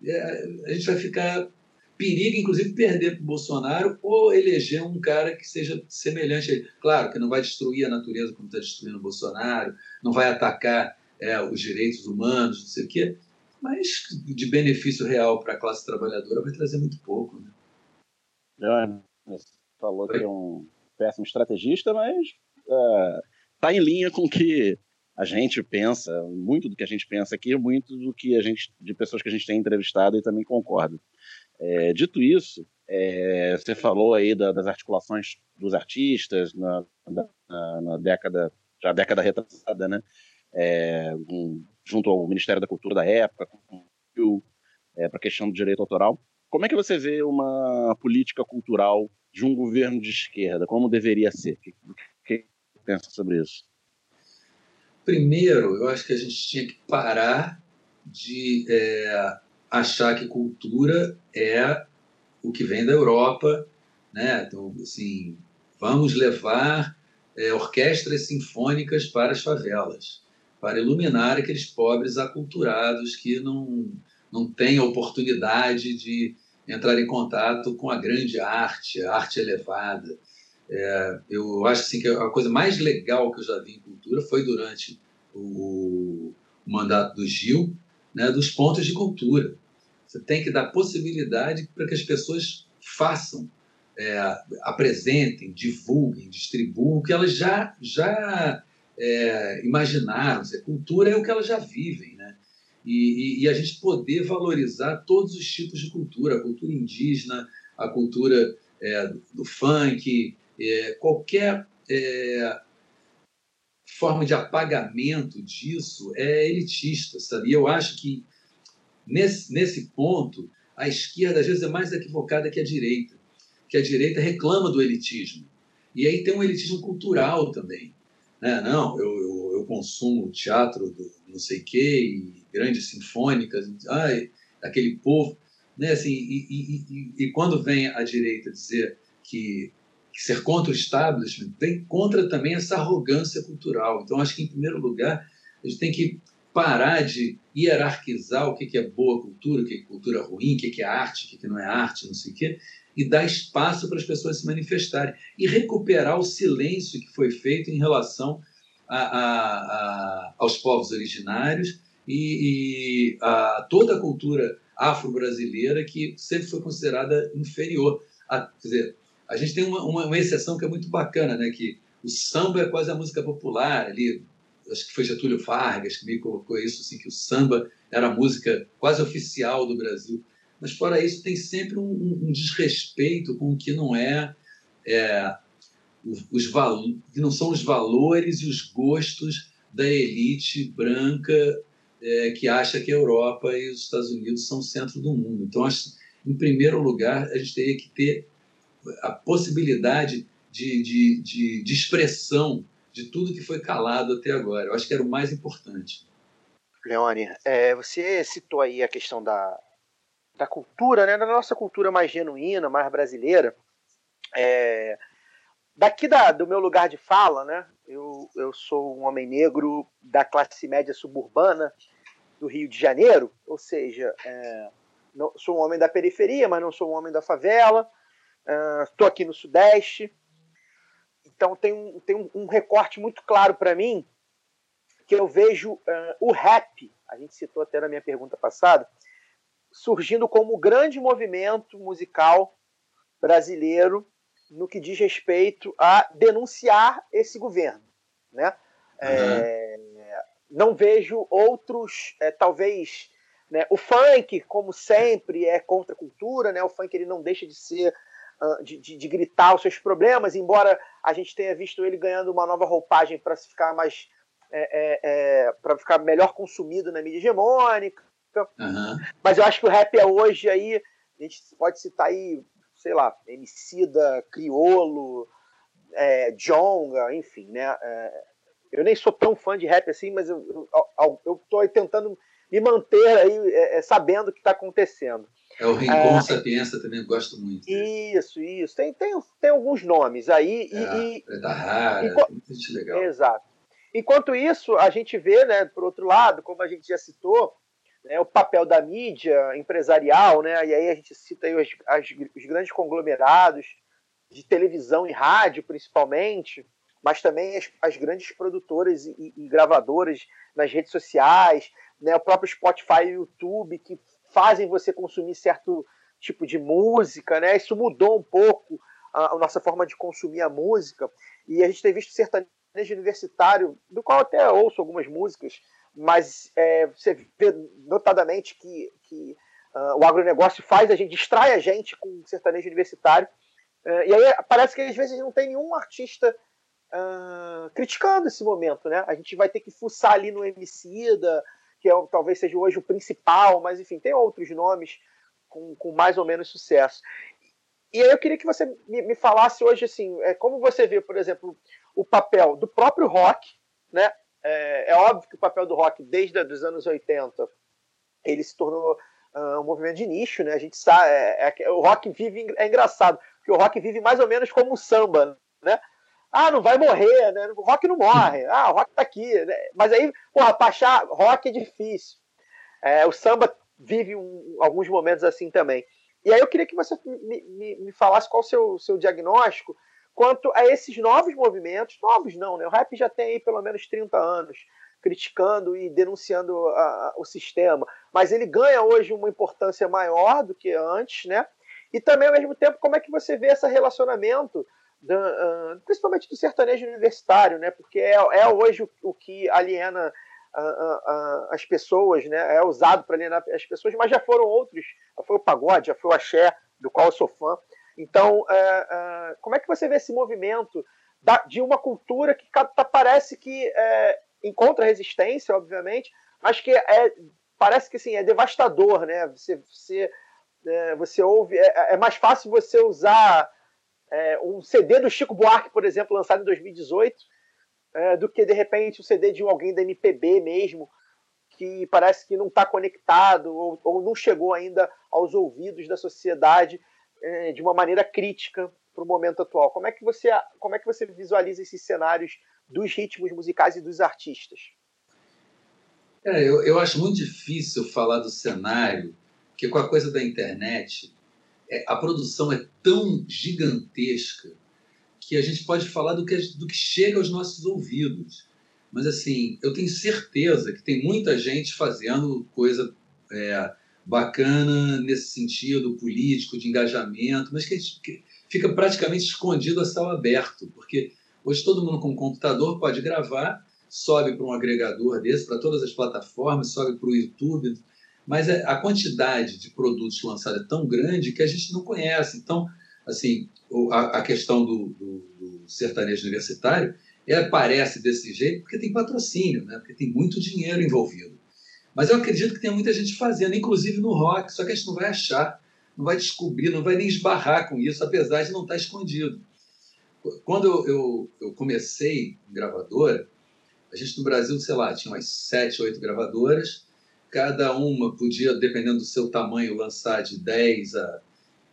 Speaker 4: É, a gente vai ficar periga, inclusive, perder para o Bolsonaro ou eleger um cara que seja semelhante a ele. Claro que não vai destruir a natureza como está destruindo o Bolsonaro, não vai atacar é, os direitos humanos, não sei o quê, mas de benefício real para a classe trabalhadora vai trazer muito pouco. Né?
Speaker 6: Você falou que é um péssimo estrategista, mas está é, em linha com o que a gente pensa, muito do que a gente pensa aqui, muito do que a gente, de pessoas que a gente tem entrevistado e também concordo. É, dito isso, é, você falou aí da, das articulações dos artistas na, na, na, década, já década retrasada, né? É, um, junto ao Ministério da Cultura da época, é, para a questão do direito autoral. Como é que você vê uma política cultural de um governo de esquerda? Como deveria ser? O que, que pensa sobre isso?
Speaker 4: Primeiro, eu acho que a gente tinha que parar de é, achar que cultura é o que vem da Europa, né? Então, assim, vamos levar é, orquestras sinfônicas para as favelas, para iluminar aqueles pobres aculturados que não, não têm oportunidade de entrar em contato com a grande arte, a arte elevada. É, eu acho assim, que a coisa mais legal que eu já vi em cultura foi durante o, o mandato do Gil, né, dos pontos de cultura. Você tem que dar possibilidade para que as pessoas façam, é, apresentem, divulguem, distribuam o que elas já, já é, imaginaram. Seja, cultura é o que elas já vivem. Né? E, e, e, a gente poder valorizar todos os tipos de cultura, a cultura indígena, a cultura é, do funk, é, qualquer é, forma de apagamento disso é elitista, sabe? E eu acho que nesse, nesse ponto a esquerda às vezes é mais equivocada que a direita, que a direita reclama do elitismo. E aí tem um elitismo cultural também. Né? Não, eu, eu, eu consumo teatro do não sei quê, e grandes sinfônicas, ai, aquele povo. Né? Assim, e, e, e, e quando vem a direita dizer que ser contra o establishment, vem contra também essa arrogância cultural. Então, acho que, em primeiro lugar, a gente tem que parar de hierarquizar o que é boa cultura, o que é cultura ruim, o que é arte, o que não é arte, não sei o quê, e dar espaço para as pessoas se manifestarem. E recuperar o silêncio que foi feito em relação a, a, a, aos povos originários e, e a toda a cultura afro-brasileira que sempre foi considerada inferior. Quer dizer, a gente tem uma, uma, uma, exceção que é muito bacana, né? Que o samba é quase a música popular ali. Acho que foi Getúlio Vargas que me colocou isso, assim, que o samba era a música quase oficial do Brasil. Mas fora isso, tem sempre um, um desrespeito com o que não é, é os, que não são os valores e os gostos da elite branca é, que acha que a Europa e os Estados Unidos são o centro do mundo. Então, acho, em primeiro lugar, a gente teria que ter a possibilidade de, de, de, de expressão de tudo que foi calado até agora. Eu acho que era o mais importante.
Speaker 7: Leone, é, você citou aí a questão da, da cultura, né, da nossa cultura mais genuína, mais brasileira. É, daqui da, do meu lugar de fala, né, eu, eu sou um homem negro da classe média suburbana do Rio de Janeiro, ou seja, é, não, sou um homem da periferia, mas não sou um homem da favela. Estou uh, aqui no Sudeste. Então tem um, tem um, um recorte muito claro para mim que eu vejo uh, o rap, a gente citou até na minha pergunta passada, surgindo como um grande movimento musical brasileiro no que diz respeito a denunciar esse governo. Né? Uhum. É, não vejo outros, é, talvez. Né, o funk, como sempre, é contra a cultura, né? o funk ele não deixa de ser de, de, de, gritar os seus problemas, embora a gente tenha visto ele ganhando uma nova roupagem para se ficar mais é, é, é para ficar melhor consumido na mídia hegemônica. Uhum. Mas eu acho que o rap é hoje aí, a gente pode citar aí, sei lá, Emicida, Criolo, é, Jonga, enfim, né? É, eu nem sou tão fã de rap assim, mas eu, eu, eu tô tentando me manter aí é, é sabendo o que está acontecendo.
Speaker 4: É o Rincon é, Sapienza também gosto muito.
Speaker 7: Isso, isso. Tem, tem, tem alguns nomes aí.
Speaker 4: É,
Speaker 7: e,
Speaker 4: Preta Rara, e, muita gente legal.
Speaker 7: Exato. Enquanto isso, a gente vê, né, por outro lado, como a gente já citou, né, o papel da mídia empresarial, né, e aí a gente cita aí os, as, os grandes conglomerados de televisão e rádio, principalmente, mas também as, as grandes produtoras e, e, gravadoras nas redes sociais, né, o próprio Spotify e YouTube, que fazem você consumir certo tipo de música, né? Isso mudou um pouco a, a nossa forma de consumir a música. E a gente tem visto sertanejo universitário, do qual até ouço algumas músicas, mas é, você vê notadamente que, que uh, o agronegócio faz a gente, distrai a gente com sertanejo universitário, uh, e aí parece que às vezes não tem nenhum artista uh, criticando esse momento, né? A gente vai ter que fuçar ali no Emicida, que é, talvez seja hoje o principal, mas enfim, tem outros nomes com, com mais ou menos sucesso. E aí eu queria que você me, me falasse hoje, assim, é, como você vê, por exemplo, o papel do próprio rock, né? É, é óbvio que o papel do rock, desde os anos 80, ele se tornou uh, um movimento de nicho, né? A gente sabe, é, é, o rock vive é engraçado, porque o rock vive mais ou menos como o samba, né? Ah, não vai morrer, né? O rock não morre. Ah, o rock tá aqui. Né? Mas aí, porra, pra achar rock é difícil. É, o samba vive um, alguns momentos assim também. E aí eu queria que você me, me, me falasse qual o seu, seu diagnóstico quanto a esses novos movimentos, novos não, né? O rap já tem aí pelo menos 30 anos criticando e denunciando a, a, o sistema, mas ele ganha hoje uma importância maior do que antes, né? E também, ao mesmo tempo, como é que você vê esse relacionamento, da, uh, principalmente do sertanejo universitário, né? Porque é, é hoje o, o, que aliena uh, uh, as pessoas, né? É usado para alienar as pessoas, mas já foram outros, já foi o pagode, já foi o axé, do qual eu sou fã. Então, é, é, como é que você vê esse movimento da, de uma cultura que tá, parece que é, encontra resistência, obviamente, mas que é, parece que assim, é devastador, né? Você, você, você ouve. É, mais fácil você usar um CD do Chico Buarque, por exemplo, lançado em 2018, do que de repente um CD de alguém da MPB mesmo, que parece que não está conectado ou, ou não chegou ainda aos ouvidos da sociedade é, de uma maneira crítica para o momento atual. Como é que você como é que você visualiza esses cenários dos ritmos musicais e dos artistas?
Speaker 4: É, eu, eu acho muito difícil falar do cenário, porque com a coisa da internet, é, a produção é tão gigantesca que a gente pode falar do que, do que chega aos nossos ouvidos. Mas, assim, eu tenho certeza que tem muita gente fazendo coisa é, bacana nesse sentido político, de engajamento, mas que, que fica praticamente escondido a céu aberto, porque hoje todo mundo com um computador pode gravar, sobe para um agregador desse, para todas as plataformas, sobe para o YouTube, mas é, a quantidade de produtos lançados é tão grande que a gente não conhece. Então, assim, a, questão do, do, do sertanejo universitário, ela aparece desse jeito porque tem patrocínio, né? porque tem muito dinheiro envolvido. Mas eu acredito que tem muita gente fazendo, inclusive no rock, só que a gente não vai achar, não vai descobrir, não vai nem esbarrar com isso, apesar de não estar escondido. Quando eu, eu, eu comecei em gravadora, a gente no Brasil, sei lá, tinha umas sete, oito gravadoras, cada uma podia, dependendo do seu tamanho, lançar de 10 a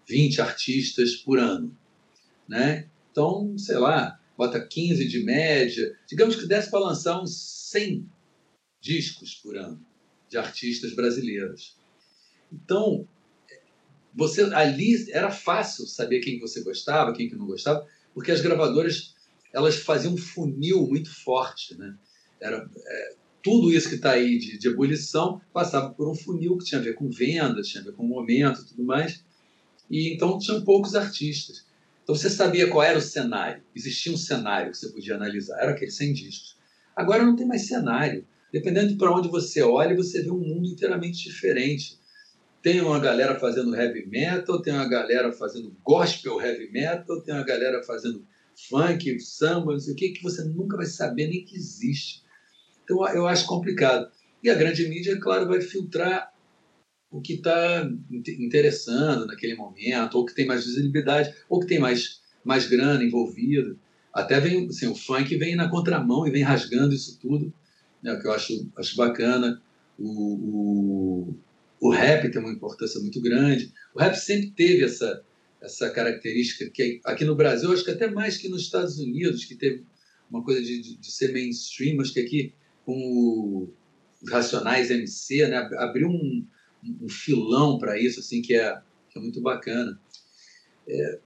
Speaker 4: 20 artistas por ano. Né? Então, sei lá, bota 15 de média, digamos que desse para lançar uns 100 discos por ano de artistas brasileiros. Então, você ali era fácil saber quem você gostava, quem que não gostava, porque as gravadoras elas faziam um funil muito forte, né? Era é, tudo isso que está aí de, de, ebulição passava por um funil que tinha a ver com vendas, tinha a ver com momento, e tudo mais. E então tinham poucos artistas. Então você sabia qual era o cenário. Existia um cenário que você podia analisar. Era aquele 100 discos. Agora não tem mais cenário. Dependendo de para onde você olha, você vê um mundo inteiramente diferente. Tem uma galera fazendo heavy metal, tem uma galera fazendo gospel heavy metal, tem uma galera fazendo funk, samba, não sei o que, que você nunca vai saber nem que existe. Então eu acho complicado. E a grande mídia, claro, vai filtrar o que está interessando naquele momento, ou que tem mais visibilidade, ou que tem mais, mais grana envolvida. Até vem, assim, o funk vem na contramão e vem rasgando isso tudo né, que eu acho, acho bacana. O, o, o rap tem uma importância muito grande. O rap sempre teve essa, essa característica que aqui no Brasil, acho que até mais que nos Estados Unidos, que teve uma coisa de, de, de ser mainstream, acho que aqui com o, Racionais MC, né, abriu um, um filão para isso, assim, que é, que é muito bacana. É,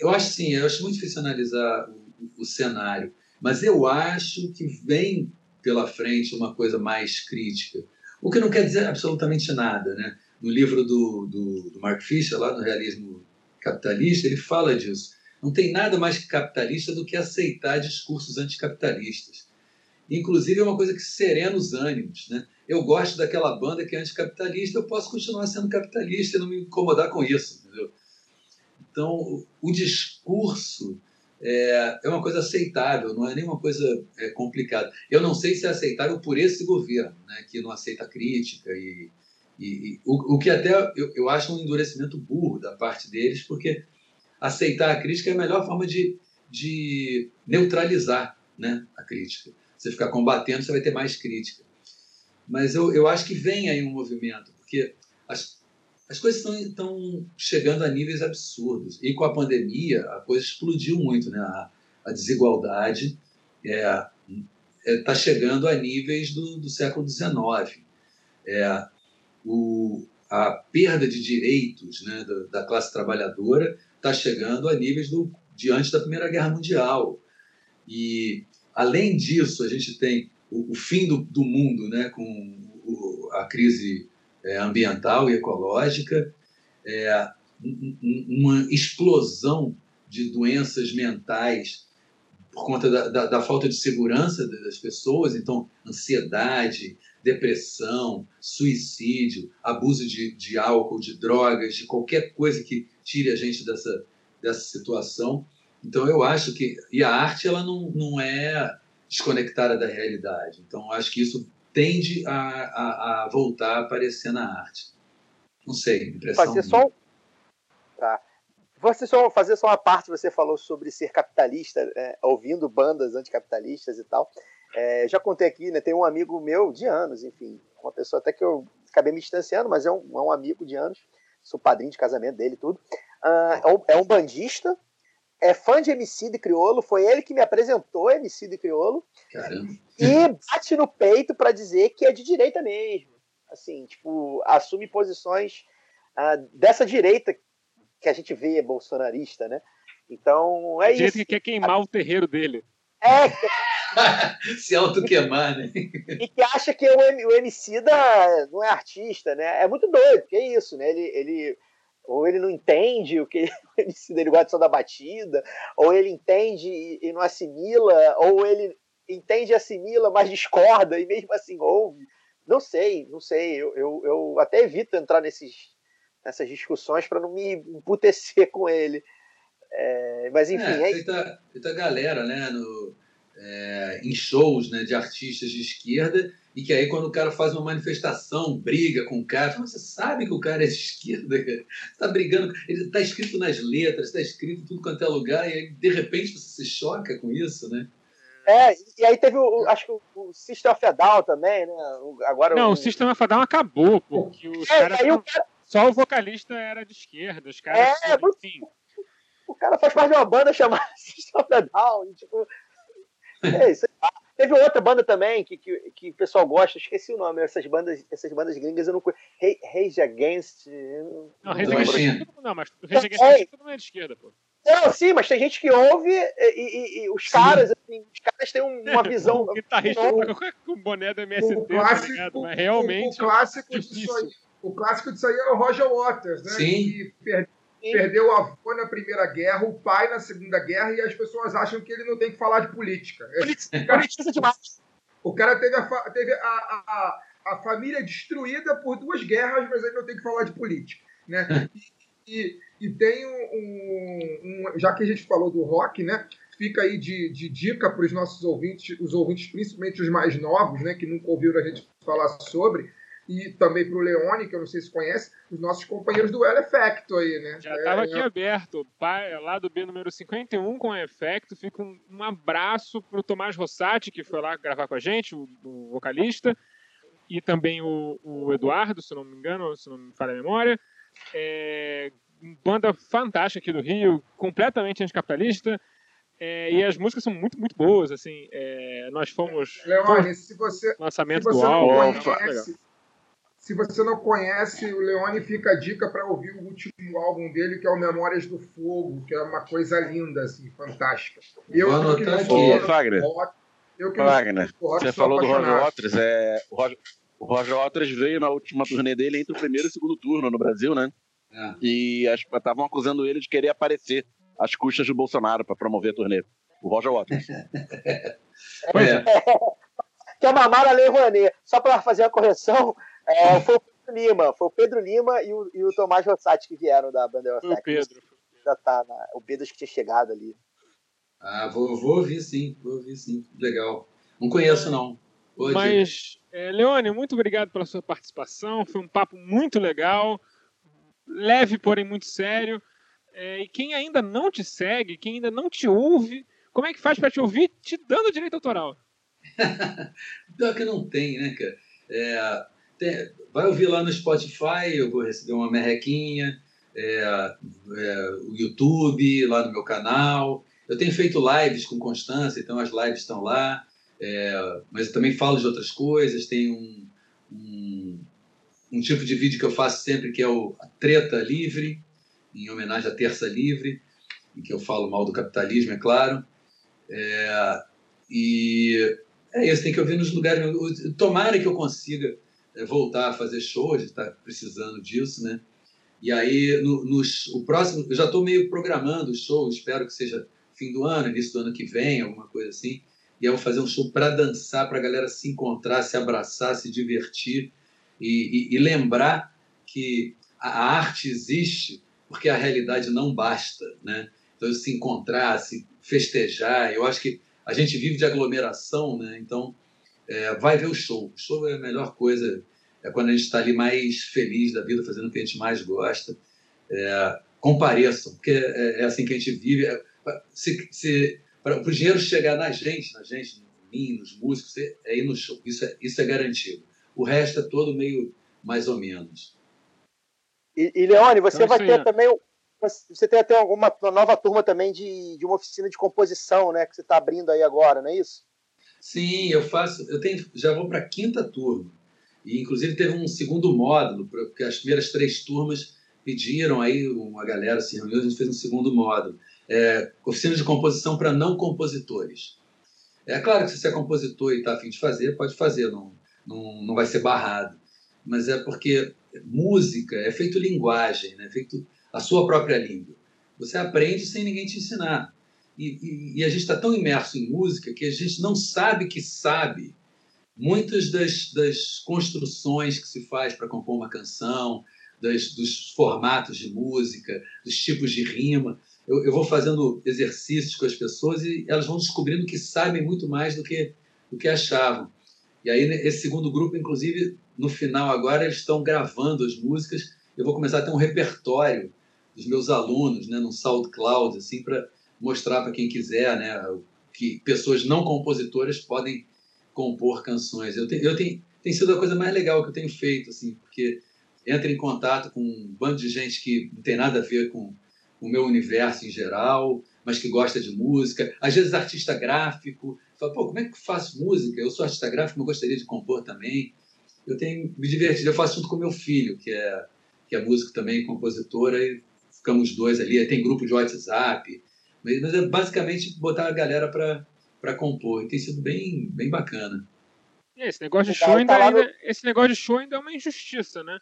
Speaker 4: eu acho sim, eu acho muito difícil analisar o, o, cenário, mas eu acho que vem pela frente uma coisa mais crítica. O que não quer dizer absolutamente nada. Né? No livro do, do, do Mark Fisher, lá no Realismo Capitalista, ele fala disso. Não tem nada mais capitalista do que aceitar discursos anticapitalistas. Inclusive, é uma coisa que serena os ânimos. Né? Eu gosto daquela banda que é anticapitalista, eu posso continuar sendo capitalista e não me incomodar com isso. Entendeu? Então, o discurso é, é uma coisa aceitável, não é nenhuma coisa é, complicada. Eu não sei se é aceitável por esse governo, né, que não aceita crítica e, e, e o, o, que até eu, eu, acho um endurecimento burro da parte deles, porque aceitar a crítica é a melhor forma de, de neutralizar né, a crítica. Você ficar combatendo, você vai ter mais crítica. Mas eu, eu acho que vem aí um movimento, porque as, as coisas estão chegando a níveis absurdos. E com a pandemia, a coisa explodiu muito, né? A, a desigualdade está é, é, tá chegando a níveis do, do século XIX. É, o, a perda de direitos né, da, da classe trabalhadora está chegando a níveis do, de antes da Primeira Guerra Mundial. E, além disso, a gente tem o, o fim do, do, mundo né, com o, a crise é, ambiental e ecológica, é, uma explosão de doenças mentais por conta da, da, da, falta de segurança das pessoas, então ansiedade, depressão, suicídio, abuso de, de álcool, de drogas, de qualquer coisa que tire a gente dessa, dessa situação. Então eu acho que e a arte ela não, não é desconectada da realidade. Então acho que isso tende a, a, a voltar a aparecer na arte. Não sei, impressão.
Speaker 7: Fazer só tá. Você só fazer só uma parte. Você falou sobre ser capitalista, é, ouvindo bandas anticapitalistas e tal. É, já contei aqui, né? Tem um amigo meu de anos, enfim, uma pessoa até que eu acabei me distanciando, mas é um, é um amigo de anos. Sou padrinho de casamento dele, tudo. Uh, é, um, é um bandista é fã de MC de Criolo, foi ele que me apresentou MC de Criolo.
Speaker 4: Caramba.
Speaker 7: E bate no peito para dizer que é de direita mesmo. Assim, tipo, assume posições uh, dessa direita que a gente vê bolsonarista, né? Então, é
Speaker 3: direita
Speaker 7: isso.
Speaker 3: que quer queimar o terreiro dele.
Speaker 7: É,
Speaker 4: se auto-queimar, né?
Speaker 7: E que acha que o, o MC da, não é artista, né? É muito doido, que é isso, né? Ele, ele ou ele não entende o que ele, ele gosta só da batida, ou ele entende e, não assimila, ou ele entende e assimila, mas discorda e mesmo assim ouve. Não sei, não sei. Eu, eu, eu até evito entrar nesses, nessas discussões para não me emputecer com ele. É, mas enfim. É,
Speaker 4: é... Tem, muita galera, né, no, é, em shows né, de artistas de esquerda e que aí quando o cara faz uma manifestação, briga com o cara, você sabe que o cara é de esquerda, Você está brigando, ele está escrito nas letras, está escrito tudo quanto é lugar, e aí de repente você se choca com isso, né?
Speaker 7: É, e aí teve o, acho que o, System of a Down também, né? Agora
Speaker 3: Não,
Speaker 7: o,
Speaker 3: o System of a Down acabou, porque os é, caras. O cara... Só o vocalista era de esquerda, os caras.
Speaker 7: É, enfim. O cara faz parte de uma banda chamada System of a Down, e, tipo. É isso aí. Teve outra banda também que, que, que o pessoal gosta, esqueci o nome, essas bandas, essas bandas gringas eu não conheço. Rage Against.
Speaker 3: Não, Rage Against não, mas Rage Against é, não é de esquerda, pô.
Speaker 7: Não, sim, mas tem gente que ouve e, e, e os caras, assim, os caras têm uma visão.
Speaker 3: o guitarrista tá com o boné do MST, o clássico, tá mas realmente.
Speaker 5: O, o clássico, disso aí, o clássico disso aí é o Roger Waters, né?
Speaker 4: Sim.
Speaker 5: Que perdeu Perdeu o avô na Primeira Guerra, o pai na Segunda Guerra, e as pessoas acham que ele não tem que falar de política.
Speaker 7: Política demais.
Speaker 5: O cara teve, a, teve a, a, a, família destruída por duas guerras, mas ele não tem que falar de política. Né? E, e, e tem um, um, Já que a gente falou do rock, né? Fica aí de, de dica para os nossos ouvintes, os ouvintes, principalmente os mais novos, né? Que nunca ouviram a gente falar sobre e também para o Leone, que eu não sei se conhece, os nossos companheiros do El Effecto aí, né?
Speaker 3: Já estava é, aqui é... aberto, lá do B número 51 com o Effecto. Fica um, um abraço para o Tomás Rossati, que foi lá gravar com a gente, o, o vocalista, e também o, o, Eduardo, se não me engano, se não me falha a memória. É, banda fantástica aqui do Rio, completamente anticapitalista. É, e as músicas são muito, muito boas, assim. É, nós fomos.
Speaker 5: Leone, se você.
Speaker 3: Lançamento
Speaker 5: se você
Speaker 3: do álbum.
Speaker 5: Conhece, se você não conhece, o Leone fica a dica para ouvir o último álbum dele, que é o Memórias do Fogo, que é uma coisa linda, assim, fantástica.
Speaker 4: Eu, Vou anotar aqui.
Speaker 6: Ô, Fagner, eu Wagner você falou do Roger Waters. É, o, Roger, o Roger Waters veio na última turnê dele entre o primeiro e o segundo turno no Brasil, né? É. E estavam acusando ele de querer aparecer às custas do Bolsonaro para promover a turnê. O Roger Waters.
Speaker 7: pois é. Que é mamar a Lei Rouanet. Só para fazer a correção, é, foi o Pedro Lima, foi o Pedro Lima e o, e o Tomás Rossati que vieram da banda
Speaker 3: Foi o Pedro.
Speaker 7: Já tá na, o Pedro acho que tinha chegado ali.
Speaker 4: Ah, vou, vou ouvir sim, vou ouvir sim. Legal. Não conheço, não.
Speaker 3: Boa Mas, é, Leone, muito obrigado pela sua participação. Foi um papo muito legal, leve, porém muito sério. É, e quem ainda não te segue, quem ainda não te ouve, como é que faz para te ouvir te dando direito autoral?
Speaker 4: Pior que não tem, né, cara? É, vai ouvir lá no Spotify, eu vou receber uma merrequinha, é, é, o YouTube, lá no meu canal. Eu tenho feito lives com constância, então as lives estão lá. É, mas eu também falo de outras coisas. Tem um, um, um tipo de vídeo que eu faço sempre que é o a Treta Livre, em homenagem à Terça Livre, em que eu falo mal do capitalismo, é claro. É, e é isso, tem que ouvir nos lugares. Tomara que eu consiga voltar a fazer show, a gente está precisando disso, né? E aí, no, o próximo, eu já estou meio programando o show, espero que seja fim do ano, início do ano que vem, alguma coisa assim. E eu vou fazer um show para dançar, para a galera se encontrar, se abraçar, se divertir e, e- e lembrar que a arte existe porque a realidade não basta, né? Então, se encontrar, se festejar, eu acho que a gente vive de aglomeração, né? Então, é, vai ver o show. O show é a melhor coisa, é quando a gente está ali mais feliz da vida, fazendo o que a gente mais gosta. É, compareçam, porque é, é assim que a gente vive. É, se, se, para o dinheiro chegar na gente, na gente, em mim, nos músicos, é, é ir no show. Isso é, isso é garantido. O resto é todo meio mais ou menos.
Speaker 7: E, e, Leone, você
Speaker 3: Então,
Speaker 7: vai ter
Speaker 3: aí,
Speaker 7: também. Você tem até alguma uma nova turma também de, de uma oficina de composição, né? Que você está abrindo aí agora, não é isso?
Speaker 4: Sim, eu faço. Eu tenho, já vou para a quinta turma. E, inclusive, teve um segundo módulo, porque as primeiras três turmas pediram, aí uma galera se reuniu, a gente fez um segundo módulo. É, oficina de composição para não compositores. É claro que se você é compositor e está afim de fazer, pode fazer, não, não, não vai ser barrado. Mas é porque música é feito linguagem, né? é feito a sua própria língua. Você aprende sem ninguém te ensinar. E, e, e a gente está tão imerso em música que a gente não sabe que sabe muitas das, das construções que se faz para compor uma canção, das, dos formatos de música, dos tipos de rima. Eu, eu, vou fazendo exercícios com as pessoas e elas vão descobrindo que sabem muito mais do que, do que achavam. E aí, esse segundo grupo, inclusive, no final agora, eles estão gravando as músicas. Eu vou começar a ter um repertório dos meus alunos, né, no SoundCloud, assim, para mostrar para quem quiser, né, que pessoas não compositoras podem compor canções. Eu tenho, eu tenho, tem sido a coisa mais legal que eu tenho feito, assim, porque entra em contato com um bando de gente que não tem nada a ver com o meu universo em geral, mas que gosta de música. Às vezes artista gráfico, fala, pô, como é que eu faço música? Eu sou artista gráfico, mas gostaria de compor também. Eu tenho me divertido. Eu faço junto com meu filho, que é que é músico também, compositora, e ficamos dois ali. Tem grupo de WhatsApp, mas, mas é basicamente botar a galera para para compor. E tem sido bem, bem bacana.
Speaker 3: E esse negócio de show ainda, ainda, esse negócio de show ainda é uma injustiça, né?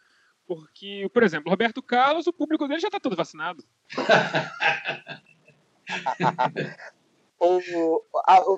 Speaker 3: Porque, por exemplo, Roberto Carlos, o público dele já está todo vacinado.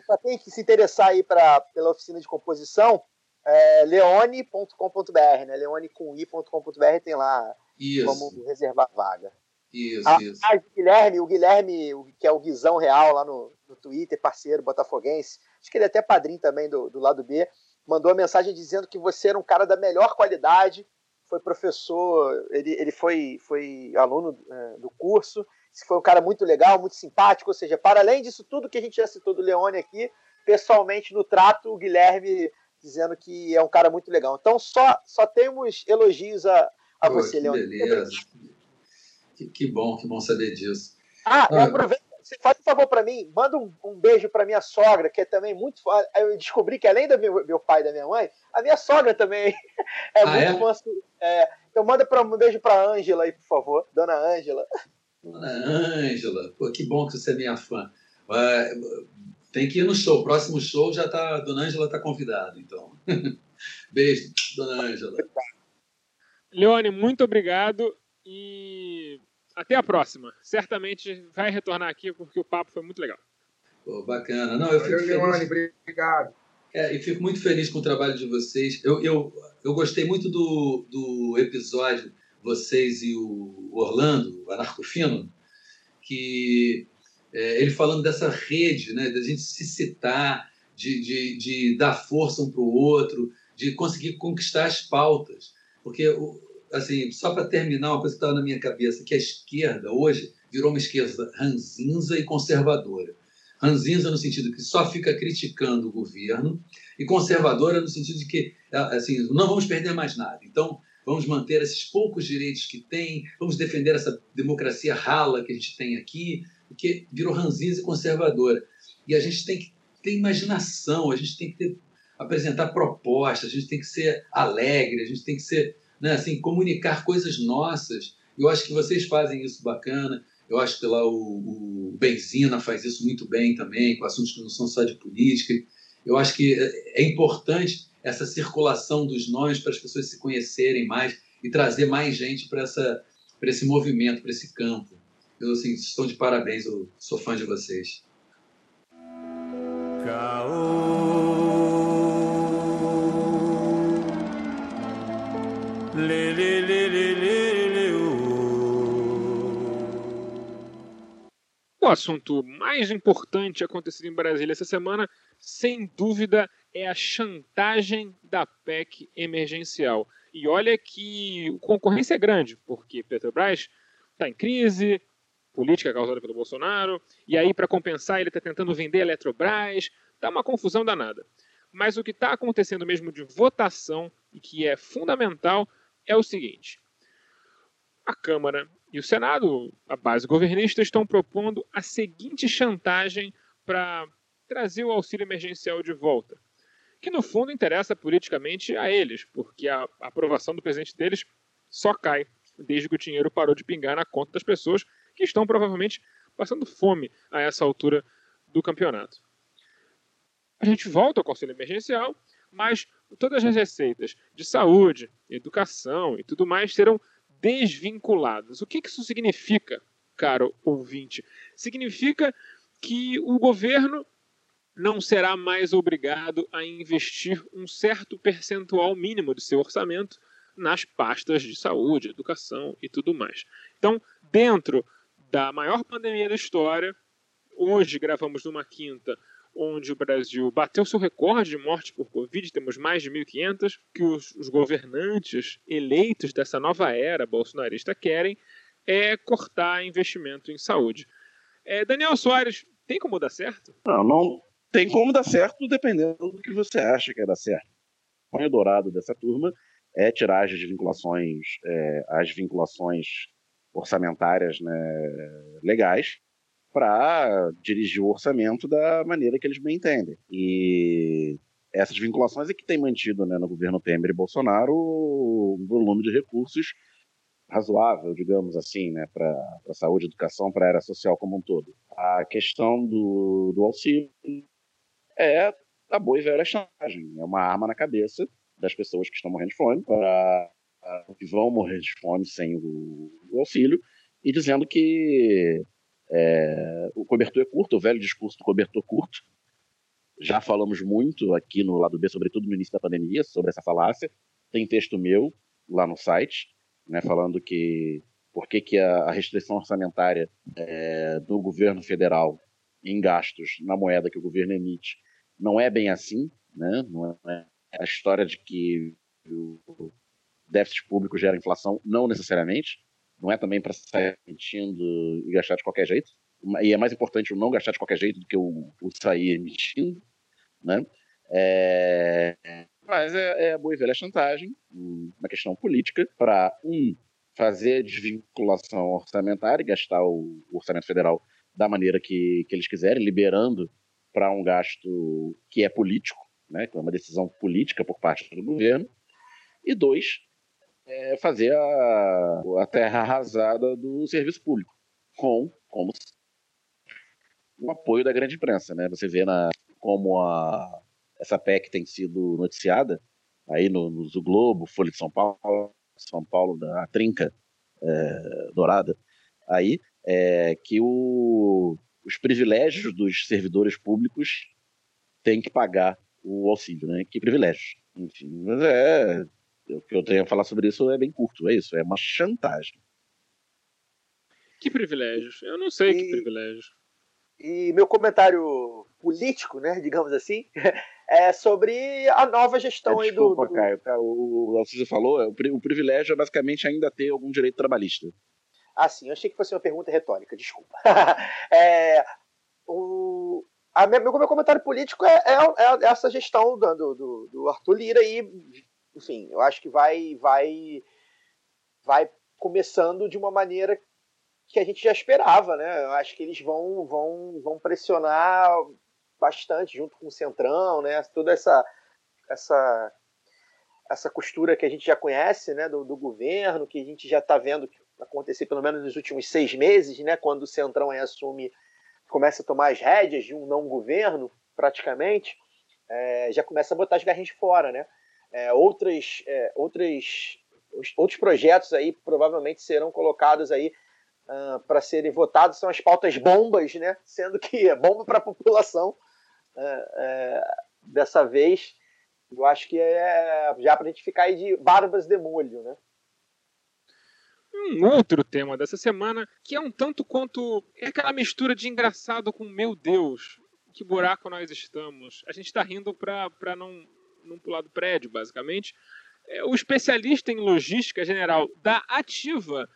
Speaker 7: Para quem que se interessar aí pra, pela oficina de composição, é leone.com.br, né? Leone com i.com.br tem lá
Speaker 4: isso.
Speaker 7: como reservar vaga.
Speaker 4: Isso,
Speaker 7: a,
Speaker 4: isso.
Speaker 7: A, o Guilherme, o Guilherme, que é o Guizão Real lá no, no Twitter, parceiro botafoguense, acho que ele é até padrinho também do, do lado B, mandou uma mensagem dizendo que você era um cara da melhor qualidade, foi professor, ele, ele foi, foi aluno é, do curso, foi um cara muito legal, muito simpático, ou seja, para além disso tudo que a gente já citou do Leone aqui, pessoalmente no trato, o Guilherme dizendo que é um cara muito legal. Então só, só temos elogios a, a
Speaker 4: Pô,
Speaker 7: você, Leone.
Speaker 4: Beleza. Que, que, bom, que bom saber disso.
Speaker 7: Ah, ah aproveita, você faz um favor para mim, manda um, um, beijo para minha sogra, que é também muito fã. Eu descobri que além do meu, meu pai e da minha mãe, a minha sogra também é
Speaker 4: ah,
Speaker 7: muito
Speaker 4: é?
Speaker 7: fã. É, então manda pra, um beijo para Ângela aí, por favor, Dona Ângela.
Speaker 4: Dona Ângela, pô, que bom que você é minha fã. Uh, tem que ir no show. Próximo show já tá. Dona Ângela tá convidada, então. Beijo, Dona Ângela.
Speaker 3: Leone, muito obrigado e até a próxima. Certamente vai retornar aqui porque o papo foi muito legal.
Speaker 4: Pô, bacana. Não, eu fico
Speaker 5: Valeu, Leone, obrigado.
Speaker 4: É, e fico muito feliz com o trabalho de vocês. Eu, eu, eu gostei muito do, do episódio, vocês e o Orlando, o Anarcofino, que é, ele falando dessa rede, né, da gente se citar, de, de, de dar força um para o outro, de conseguir conquistar as pautas. Porque, assim, só para terminar, uma coisa que estava na minha cabeça, que a esquerda hoje virou uma esquerda ranzinza e conservadora. ranzinza no sentido que só fica criticando o governo e conservadora no sentido de que assim não vamos perder mais nada. Então vamos manter esses poucos direitos que tem, vamos defender essa democracia rala que a gente tem aqui, porque virou ranzinza e conservadora. E a gente tem que ter imaginação, a gente tem que ter, apresentar propostas, a gente tem que ser alegre, a gente tem que ser, né, assim, comunicar coisas nossas. Eu acho que vocês fazem isso bacana. Eu acho que lá o, o Benzina faz isso muito bem também, com assuntos que não são só de política. Eu acho que é, é importante essa circulação dos nomes para as pessoas se conhecerem mais e trazer mais gente para esse movimento, para esse campo. Eu, assim, estou de parabéns, eu sou fã de vocês.
Speaker 3: O assunto mais importante acontecido em Brasília essa semana, sem dúvida, é a chantagem da PEC emergencial. E olha que a concorrência é grande, porque Petrobras está em crise, política causada pelo Bolsonaro, e aí, para compensar, ele está tentando vender a Eletrobras, está uma confusão danada. Mas o que está acontecendo mesmo de votação, e que é fundamental, é o seguinte: a Câmara e o Senado, a base governista, estão propondo a seguinte chantagem para trazer o auxílio emergencial de volta que no fundo interessa politicamente a eles, porque a aprovação do presidente deles só cai desde que o dinheiro parou de pingar na conta das pessoas que estão provavelmente passando fome a essa altura do campeonato. A gente volta ao conselho emergencial, mas todas as receitas de saúde, educação e tudo mais serão desvinculadas. O que isso significa, caro ouvinte? Significa que o governo não será mais obrigado a investir um certo percentual mínimo de seu orçamento nas pastas de saúde, educação e tudo mais. Então, dentro da maior pandemia da história, hoje gravamos numa quinta onde o Brasil bateu seu recorde de morte por Covid, temos mais de 1.500, que os, os governantes eleitos dessa nova era bolsonarista querem é cortar investimento em saúde. É, Daniel Soares, tem como dar certo?
Speaker 6: Não, não, tem como dar certo dependendo do que você acha que é dar certo. O sonho dourado dessa turma é tirar as vinculações, é, as vinculações orçamentárias né, legais para dirigir o orçamento da maneira que eles bem entendem. E essas vinculações é que tem mantido né, no governo Temer e Bolsonaro um volume de recursos razoável, digamos assim, né, para a saúde, educação, para a área social como um todo. A questão do, do auxílio é a boa e velha chantagem. É uma arma na cabeça das pessoas que estão morrendo de fome, para que vão morrer de fome sem o, o auxílio, e dizendo que é, o cobertor é curto, o velho discurso do cobertor curto. Já falamos muito aqui no lado B, sobretudo no início da pandemia, sobre essa falácia. Tem texto meu lá no site, né, falando que por que, que a, restrição orçamentária é, do governo federal em gastos na moeda que o governo emite. Não é bem assim, né? Não é a história de que o déficit público gera inflação, não necessariamente. Não é também para sair emitindo e gastar de qualquer jeito. E é mais importante o não gastar de qualquer jeito do que o, o sair emitindo, né? É, mas é, é a boa e velha chantagem, uma questão política, para, um, fazer desvinculação orçamentária e gastar o orçamento federal da maneira que, que eles quiserem, liberando para um gasto que é político, né, que é uma decisão política por parte do governo, e dois, é fazer a, a terra arrasada do serviço público, com como o apoio da grande imprensa. Né? Você vê na, como a, essa PEC tem sido noticiada, aí no, no Globo, Folha de São Paulo, São Paulo da Trinca é, Dourada, aí é, que o, os privilégios dos servidores públicos têm que pagar o auxílio, né? Que privilégios. Enfim, mas é. O que eu tenho a falar sobre isso é bem curto, é isso, é uma chantagem.
Speaker 3: Que privilégios? Eu não sei e, que privilégios.
Speaker 7: E meu comentário político, né, digamos assim, é sobre a nova gestão
Speaker 6: é,
Speaker 7: desculpa,
Speaker 6: aí do. Desculpa, Caio, o Alciso falou, o privilégio é basicamente ainda ter algum direito trabalhista.
Speaker 7: Ah, sim, eu achei que fosse uma pergunta retórica, desculpa. é, o, a meu, meu comentário político é, é, é essa gestão do, do, do, Arthur Lira e, enfim, eu acho que vai, vai, vai começando de uma maneira que a gente já esperava, né? Eu acho que eles vão, vão, vão pressionar bastante junto com o Centrão, né? Toda essa, essa, essa costura que a gente já conhece, né? Do, do governo, que a gente já está vendo acontecer pelo menos nos últimos seis meses, né? Quando o Centrão assume começa a tomar as rédeas de um não governo, praticamente, é, já começa a botar as garrinhas fora, né? É, outras, é, outras, outros projetos aí provavelmente serão colocados aí uh, para serem votados são as pautas bombas, né? Sendo que é bomba para a população uh, dessa vez. Eu acho que é já para a gente ficar aí de barbas de molho, né?
Speaker 3: um outro tema dessa semana que é um tanto quanto. É aquela mistura de engraçado com meu Deus, que buraco nós estamos. A gente está rindo para não, não pular do prédio, basicamente. É, o especialista em logística general da Ativa,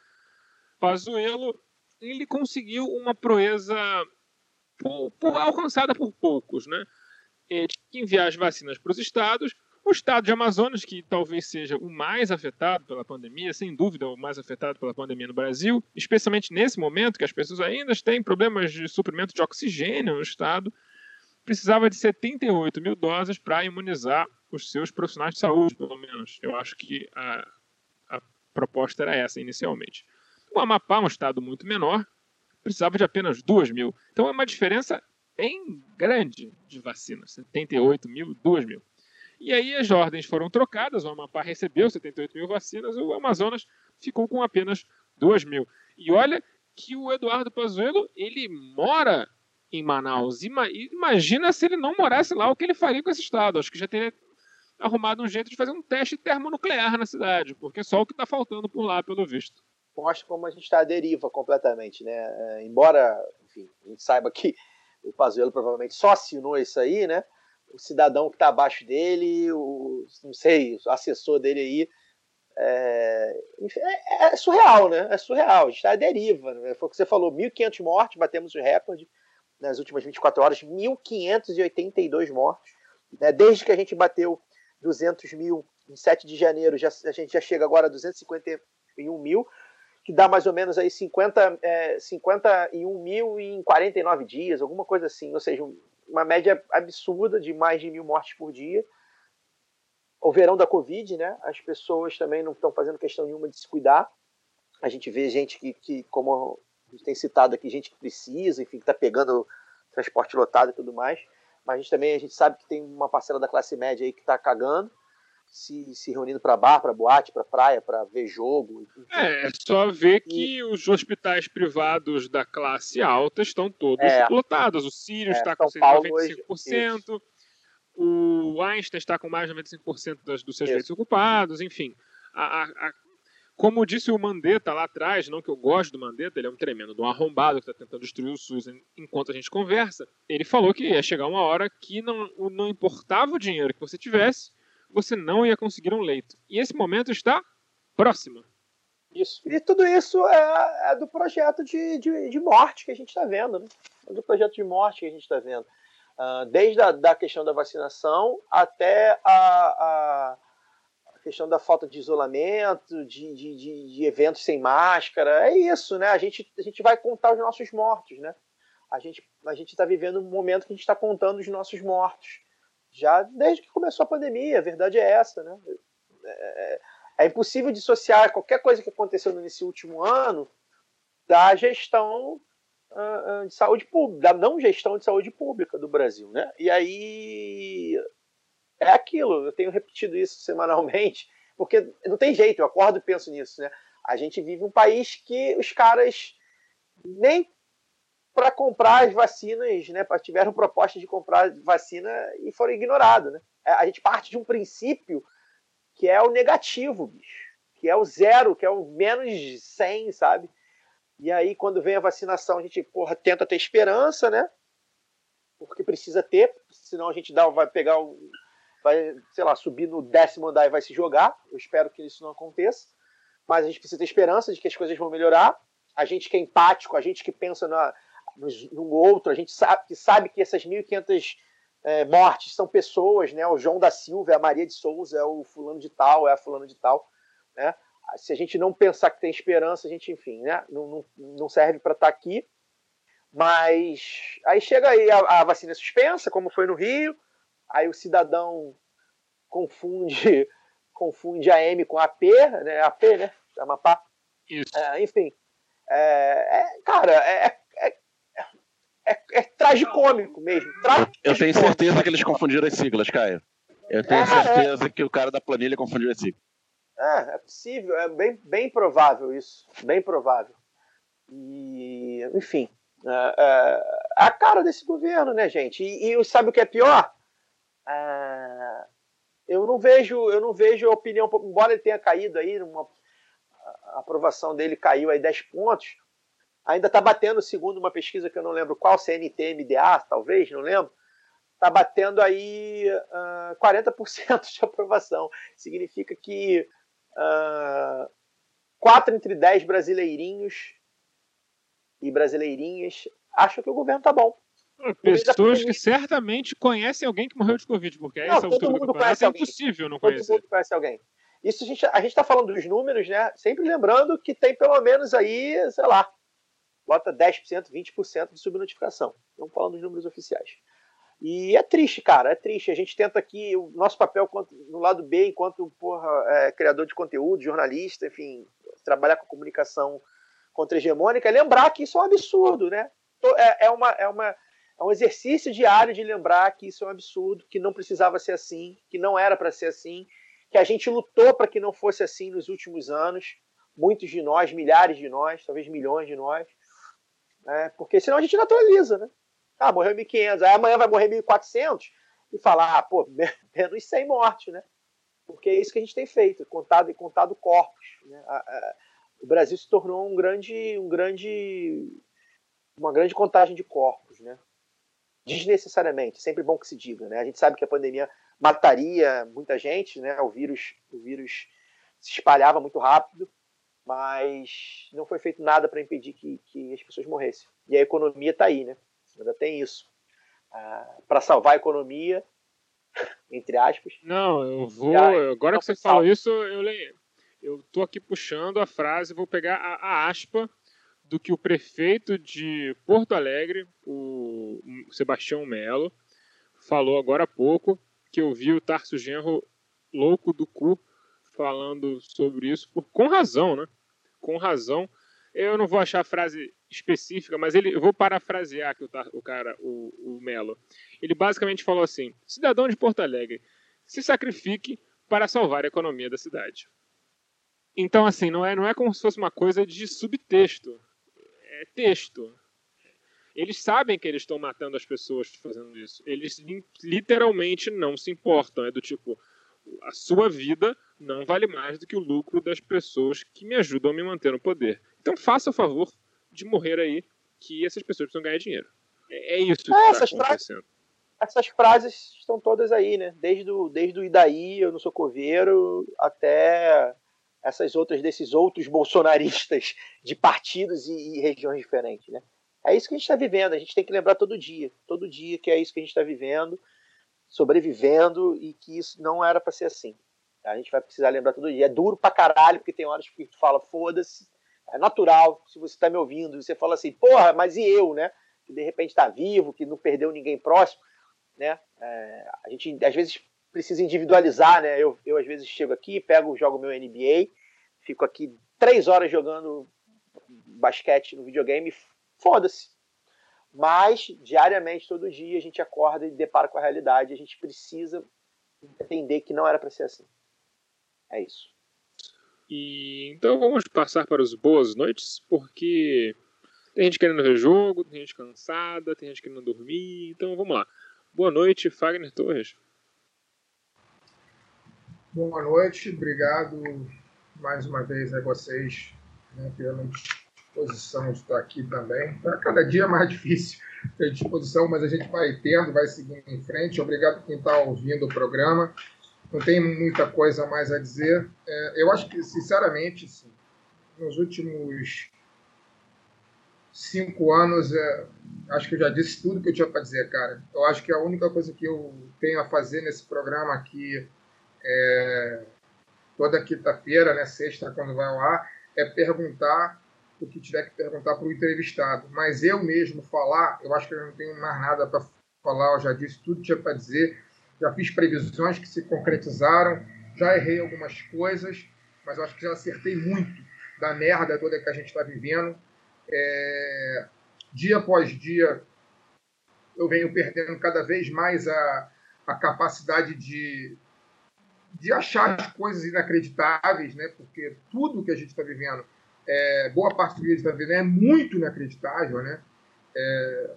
Speaker 3: Pazuello, ele conseguiu uma proeza por, por, alcançada por poucos, né? É, enviar as vacinas para os estados o estado de Amazonas, que talvez seja o mais afetado pela pandemia, sem dúvida o mais afetado pela pandemia no Brasil, especialmente nesse momento que as pessoas ainda têm problemas de suprimento de oxigênio no estado, precisava de 78 mil doses para imunizar os seus profissionais de saúde, pelo menos. Eu acho que a, a proposta era essa inicialmente. O Amapá, um estado muito menor, precisava de apenas 2 mil. Então é uma diferença bem grande de vacinas. 78 mil, 2 mil. E aí as ordens foram trocadas, o Amapá recebeu 78 mil vacinas, o Amazonas ficou com apenas 2 mil. E olha que o Eduardo Pazuello, ele mora em Manaus. Imagina se ele não morasse lá, o que ele faria com esse estado. Acho que já teria arrumado um jeito de fazer um teste termonuclear na cidade, porque é só o que está faltando por lá, pelo visto.
Speaker 7: Mostra como a gente está à deriva completamente, né? É, embora, enfim, a gente saiba que o Pazuello provavelmente só assinou isso aí, né? o cidadão que está abaixo dele, o, não sei, o assessor dele aí. É, é, é surreal, né? É surreal. A gente está à deriva. Né? Foi o que você falou: 1.500 mortes, batemos o recorde nas últimas 24 horas, 1.582 mortes. Né? Desde que a gente bateu 200 mil em 7 de janeiro, já, a gente já chega agora a 251 mil, que dá mais ou menos aí 50, é, 51 mil em 49 dias, alguma coisa assim. Ou seja, uma média absurda de mais de mil mortes por dia. O verão da Covid, né? As pessoas também não estão fazendo questão nenhuma de se cuidar. A gente vê gente que, que como a gente tem citado aqui, gente que precisa, enfim, que está pegando transporte lotado e tudo mais. Mas a gente também a gente sabe que tem uma parcela da classe média aí que está cagando se, se reunindo para bar, para boate, para praia, para ver jogo.
Speaker 3: É, é só ver que os hospitais privados da classe alta estão todos é, lotados. O Sirius é, está com 95%, o Einstein está com mais de 95% das, dos seus leitos ocupados, enfim. A, a, a, como disse o Mandetta lá atrás, não que eu gosto do Mandetta, ele é um tremendo de um arrombado que está tentando destruir o SUS enquanto a gente conversa. Ele falou que ia chegar uma hora que não, não importava o dinheiro que você tivesse, você não ia conseguir um leito. E esse momento está próximo.
Speaker 7: Isso. E tudo isso é, é do projeto de, de, de, morte que a gente está vendo, né? É do projeto de morte que a gente está vendo. Uh, desde a da questão da vacinação até a, a, a, questão da falta de isolamento, de, de, de, eventos sem máscara. É isso, né? A gente, a gente vai contar os nossos mortos, né? A gente a está vivendo um momento que a gente está contando os nossos mortos já desde que começou a pandemia. A verdade é essa, né? É, é impossível dissociar qualquer coisa que aconteceu nesse último ano da gestão uh, de saúde pública, da não gestão de saúde pública do Brasil, né? E aí é aquilo. Eu tenho repetido isso semanalmente, porque não tem jeito. Eu acordo e penso nisso, né? A gente vive um país que os caras nem para comprar as vacinas, né? Tiveram proposta de comprar vacina e foram ignoradas, né? É, a gente parte de um princípio que é o negativo, bicho. Que é o zero, que é o menos 100, sabe? E aí, quando vem a vacinação, a gente, porra, tenta ter esperança, né? Porque precisa ter, senão a gente dá, vai pegar o. Vai, sei lá, subir no décimo andar e vai se jogar. Eu espero que isso não aconteça. Mas a gente precisa ter esperança de que as coisas vão melhorar. A gente que é empático, a gente que pensa na, no outro. A gente sabe que, sabe que essas 1.500 é, mortes são pessoas, né? O João da Silva, a Maria de Souza, é o fulano de tal, é a fulano de tal, né? Se a gente não pensar que tem esperança, a gente, enfim, né? Não, não, não serve para estar tá aqui. Mas aí chega aí a, a vacina suspensa, como foi no Rio, aí o cidadão confunde confunde a M com AP, né? AP, né? Amapá.
Speaker 3: Isso.
Speaker 7: É, enfim. É, é, cara, é, é, é, é tragicômico mesmo. Tragicômico.
Speaker 6: Eu tenho certeza que eles confundiram as siglas, Caio. Eu tenho
Speaker 7: É,
Speaker 6: certeza que o cara da planilha confundiu as siglas.
Speaker 7: É, é possível, é bem, bem provável isso. Bem provável. E, enfim, é, é, a cara desse governo, né, gente? E, e sabe o que é pior? É, eu não vejo, eu não vejo a opinião, embora ele tenha caído aí, numa, a aprovação dele caiu aí 10 pontos, ainda está batendo, segundo uma pesquisa que eu não lembro qual, CNT, MDA, talvez, não lembro, está batendo aí ah, 40% de aprovação. Significa que ah, 4 entre 10 brasileirinhos e brasileirinhas acham que o governo tá bom.
Speaker 3: Pessoas que certamente conhecem alguém que morreu de Covid, porque
Speaker 7: Não,
Speaker 3: essa
Speaker 7: todo
Speaker 3: altura do campeonato
Speaker 7: conhece
Speaker 3: é impossível não
Speaker 7: Todo
Speaker 3: conhecer.
Speaker 7: mundo conhece alguém. Isso a gente a está falando dos números, né? Sempre lembrando que tem pelo menos aí, sei lá, bota 10%, 20% de subnotificação. Estamos falando dos números oficiais. E é triste, cara, é triste. A gente tenta aqui, o nosso papel no lado B, enquanto porra, é, criador de conteúdo, jornalista, enfim, trabalhar com comunicação contra-hegemônica, é lembrar que isso é um absurdo, né? É, é uma, é, uma, é um exercício diário de lembrar que isso é um absurdo, que não precisava ser assim, que não era para ser assim, que a gente lutou para que não fosse assim nos últimos anos, muitos de nós, milhares de nós, talvez milhões de nós, né? porque senão a gente naturaliza, né? Ah, morreu 1.500, aí amanhã vai morrer 1.400 e falar, ah, pô, menos 100 mortes, né? Porque é isso que a gente tem feito, contado contado corpos. Né? O Brasil se tornou um grande, um grande, uma grande contagem de corpos, né? Desnecessariamente, sempre bom que se diga, né? A gente sabe que a pandemia mataria muita gente, né? O vírus, o vírus se espalhava muito rápido, mas não foi feito nada para impedir que, que as pessoas morressem. E a economia está aí, né? Ainda tem isso. para salvar a economia, entre aspas,
Speaker 3: Não, eu vou. Agora que você falou isso, eu leio. Eu tô aqui puxando a frase, vou pegar a, a aspa do que o prefeito de Porto Alegre, o Sebastião Melo, falou agora há pouco, que eu vi o Tarso Genro louco do cu falando sobre isso, por, com razão, né? Com razão. Eu não vou achar a frase específica, mas ele, eu vou parafrasear aqui o, o cara, o, o Melo. Ele basicamente falou assim: cidadão de Porto Alegre, se sacrifique para salvar a economia da cidade. Então, assim, não é, não é como se fosse uma coisa de subtexto. É texto. Eles sabem que eles estão matando as pessoas fazendo isso. Eles li- literalmente não se importam. É do tipo, a sua vida não vale mais do que o lucro das pessoas que me ajudam a me manter no poder. Então faça o favor de morrer aí, que essas pessoas precisam ganhar dinheiro. É, é isso que
Speaker 7: É,
Speaker 3: está
Speaker 7: essas frases-
Speaker 3: acontecendo.
Speaker 7: essas frases estão todas aí, né? Desde o, desde o Idaí, eu não sou coveiro, até essas outras, desses outros bolsonaristas de partidos e, e regiões diferentes, né? É isso que a gente está vivendo, a gente tem que lembrar todo dia, todo dia que é isso que a gente está vivendo, sobrevivendo e que isso não era para ser assim. A gente vai precisar lembrar todo dia. É duro pra caralho, porque tem horas que tu fala, foda-se, é natural, se você está me ouvindo, você fala assim, porra, mas e eu, né? Que de repente está vivo, que não perdeu ninguém próximo né? É, a gente às vezes precisa individualizar, né? Eu, eu às vezes chego aqui, pego, jogo meu NBA, fico aqui três horas jogando basquete no videogame, foda-se. Mas diariamente, todo dia, a gente acorda e depara com a realidade. A gente precisa entender que não era para ser assim. É isso.
Speaker 3: E então vamos passar para os boas noites, porque tem gente querendo ver jogo, tem gente cansada, tem gente querendo dormir. Então vamos lá. Boa noite, Fagner Torres.
Speaker 5: Boa noite, obrigado mais uma vez a vocês né, pela disposição de estar aqui também. Tá cada dia mais difícil ter disposição, mas a gente vai tendo, vai seguindo em frente. Obrigado quem está ouvindo o programa. Não tem muita coisa mais a dizer. É, eu acho que, sinceramente, sim, nos últimos cinco anos, é, acho que eu já disse tudo que eu tinha para dizer, cara. Eu acho que a única coisa que eu tenho a fazer nesse programa aqui, é, toda quinta-feira, né, sexta, quando vai ao ar, é perguntar o que tiver que perguntar para o entrevistado. Mas eu mesmo falar, eu acho que eu não tenho mais nada para falar, eu já disse tudo que tinha para dizer, já fiz previsões que se concretizaram, já errei algumas coisas, mas eu acho que já acertei muito da merda toda que a gente está vivendo. É, dia após dia, eu venho perdendo cada vez mais a, a capacidade de, de achar as coisas inacreditáveis, né? porque tudo que a gente está vivendo, é, boa parte do que a gente está vivendo é muito inacreditável, né? É,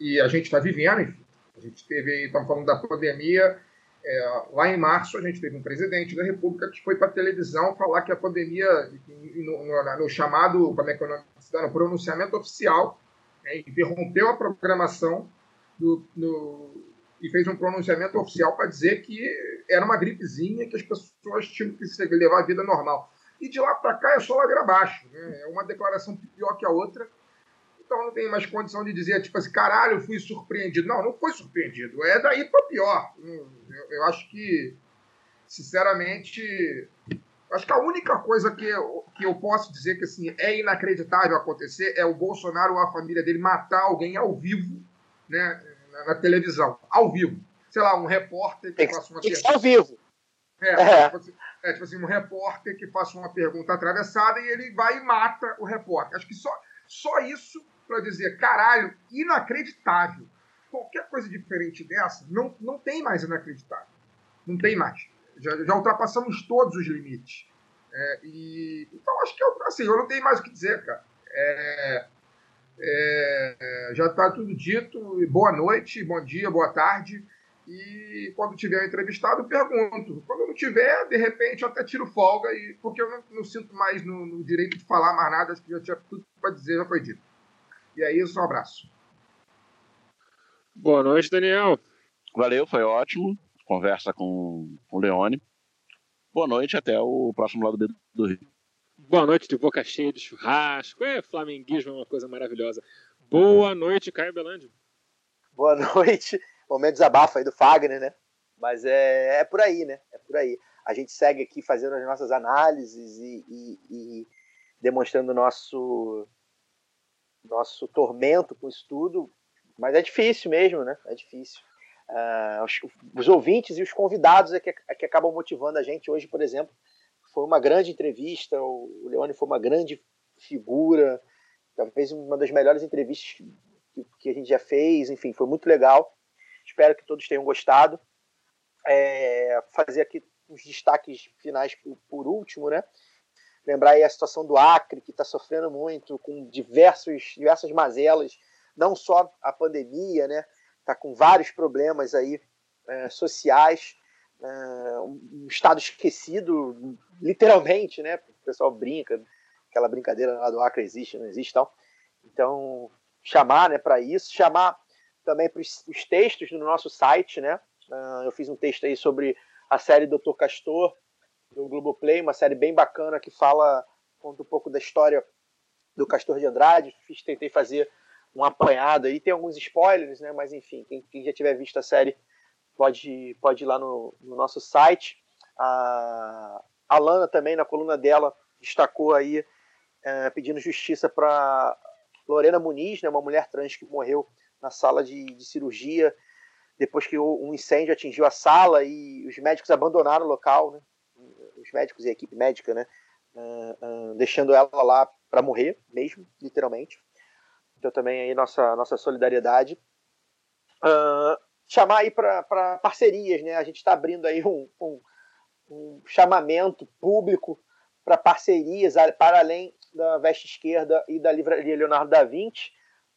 Speaker 5: e a gente está vivendo, enfim. A gente teve, estamos falando da pandemia, é, lá em março a gente teve um presidente da República que foi para a televisão falar que a pandemia, no, no, no chamado, como é que é no pronunciamento oficial, né, interrompeu a programação do, no, e fez um pronunciamento oficial para dizer que era uma gripezinha que as pessoas tinham que levar a vida normal. E de lá para cá é só ladeira abaixo. Né? É uma declaração pior que a outra. Então não tem mais condição de dizer, tipo assim, caralho, fui surpreendido. Não, não foi surpreendido. É daí para pior. Eu, eu, acho que, sinceramente, acho que a única coisa que eu, que eu posso dizer que assim, é inacreditável acontecer é o Bolsonaro ou a família dele matar alguém ao vivo né, na, na televisão. Ao vivo. Sei lá, um repórter que faça uma
Speaker 7: pergunta. Ao vivo.
Speaker 5: É, é. Tipo, assim, é, tipo assim, um repórter que faça uma pergunta atravessada e ele vai e mata o repórter. Acho que só, só isso para dizer, caralho, inacreditável. Qualquer coisa diferente dessa, não, não tem mais inacreditável. Não tem mais. Já, já ultrapassamos todos os limites. É, e, então, acho que eu, assim, eu não tenho mais o que dizer, cara. É, é, já está tudo dito. Boa noite, bom dia, boa tarde. E quando tiver entrevistado, eu pergunto. Quando não tiver, de repente, eu até tiro folga, e, porque eu não, não sinto mais no, no, direito de falar mais nada. Acho que já tinha tudo para dizer, já foi dito. E é isso, um abraço.
Speaker 3: Boa noite, Daniel.
Speaker 6: Valeu, foi ótimo. Conversa com o Leone. Boa noite, até o próximo lado do Rio.
Speaker 3: Boa noite de boca cheia de churrasco. É, flamenguismo é uma coisa maravilhosa. Boa noite, Caio Belandi.
Speaker 7: Boa noite. Momento desabafo aí do Fagner, né? Mas é, é por aí, né? É por aí. A gente segue aqui fazendo as nossas análises e, e, e demonstrando nosso nosso tormento com isso tudo, mas é difícil mesmo, né? É difícil. Uh, os, os, ouvintes e os convidados é que, é que acabam motivando a gente. Hoje, por exemplo, foi uma grande entrevista, o, Leone foi uma grande figura, talvez uma das melhores entrevistas que, que, a gente já fez, enfim, foi muito legal. Espero que todos tenham gostado. É, fazer aqui os destaques finais por, por último, né? Lembrar aí a situação do Acre, que está sofrendo muito, com diversos, diversas mazelas, não só a pandemia, né? Está com vários problemas aí é, sociais, um estado esquecido, literalmente, né? O pessoal brinca, aquela brincadeira lá do Acre existe, não existe tal. Então, chamar né, para isso, chamar também para os textos no nosso site, né? Uh, eu fiz um texto aí sobre a série Doutor Castor, do Globoplay, uma série bem bacana que fala, conta um pouco da história do Castor de Andrade. Fiz, tentei fazer um apanhado aí, tem alguns spoilers, né? Mas enfim, quem, quem já tiver visto a série pode, pode ir lá no, no nosso site. A, a Lana também, na coluna dela, destacou aí é, pedindo justiça para Lorena Muniz, né, uma mulher trans que morreu na sala de, de cirurgia depois que um incêndio atingiu a sala e os médicos abandonaram o local, né? os médicos e a equipe médica, né? Uh, uh, deixando ela lá para morrer mesmo, literalmente. Então também aí nossa nossa solidariedade. Uh, chamar aí para parcerias, né? A gente está abrindo aí um, um, um chamamento público para parcerias para além da Veste Esquerda e da Livraria Leonardo da Vinci.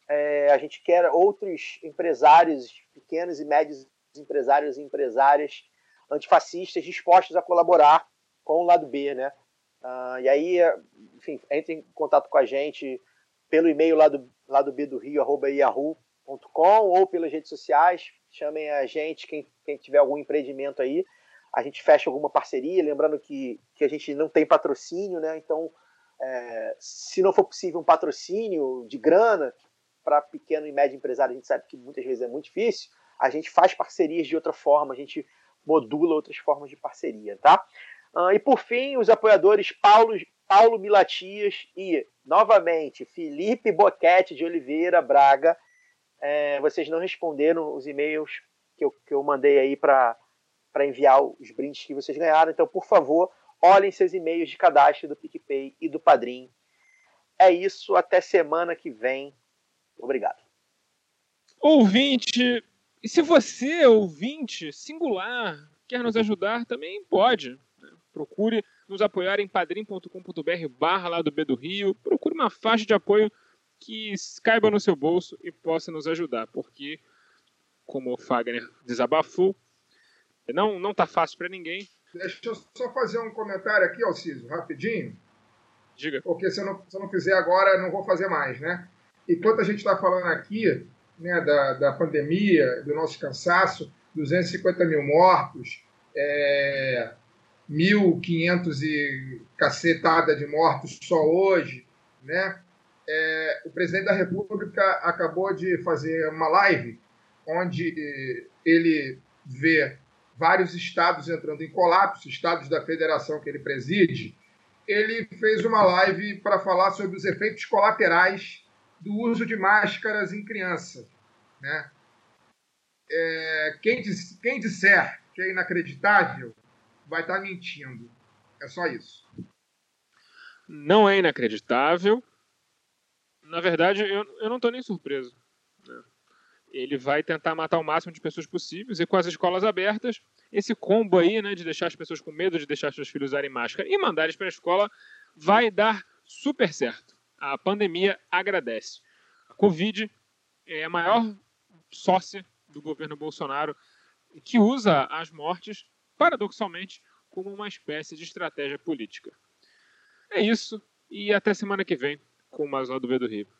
Speaker 7: É, a gente quer outros empresários, pequenos e médios empresários e empresárias antifascistas dispostos a colaborar com o lado B, né? Uh, e aí, enfim, entre em contato com a gente pelo e-mail lá do, B do Rio, arroba ou pelas redes sociais. Chamem a gente, quem, quem tiver algum empreendimento aí. A gente fecha alguma parceria, lembrando que, que a gente não tem patrocínio, né? Então, é, se não for possível um patrocínio de grana para pequeno e médio empresário, a gente sabe que muitas vezes é muito difícil, a gente faz parcerias de outra forma, a gente modula outras formas de parceria, tá? Uh, e por fim, os apoiadores Paulo, Paulo Milatias e, novamente, Felipe Boquete de Oliveira Braga. É, vocês não responderam os e-mails que eu, que eu mandei aí para enviar os brindes que vocês ganharam. Então, por favor, olhem seus e-mails de cadastro do PicPay e do Padrim. É isso, até semana que vem. Obrigado.
Speaker 3: Ouvinte, e se você, ouvinte, singular, quer nos ajudar, também pode. Né? Procure nos apoiar em padrim.com.br barra lá do B do Rio. Procure uma faixa de apoio que caiba no seu bolso e possa nos ajudar, porque, como o Fagner desabafou, não, não tá fácil para ninguém.
Speaker 5: Deixa eu só fazer um comentário aqui, Alciso, rapidinho.
Speaker 3: Diga.
Speaker 5: Porque se eu, não, se eu não fizer agora, não vou fazer mais, né? Enquanto a gente está falando aqui, né, da, da pandemia, do nosso cansaço, 250 mil mortos, é, 1.500 e cacetada de mortos só hoje, né? É, o presidente da República acabou de fazer uma live onde ele vê vários estados entrando em colapso, estados da federação que ele preside. Ele fez uma live para falar sobre os efeitos colaterais do uso de máscaras em crianças. Né? É, quem, diz, quem disser que é inacreditável vai estar tá mentindo. É só isso.
Speaker 3: Não é inacreditável. Na verdade, eu, eu não estou nem surpreso. Né? Ele vai tentar matar o máximo de pessoas possíveis e com as escolas abertas, esse combo aí, né, de deixar as pessoas com medo de deixar seus filhos usarem máscara e mandar eles para a escola, vai dar super certo a pandemia agradece. A Covid é a maior sócia do governo Bolsonaro que usa as mortes, paradoxalmente, como uma espécie de estratégia política. É isso, e até semana que vem com mais uma do V do Rio.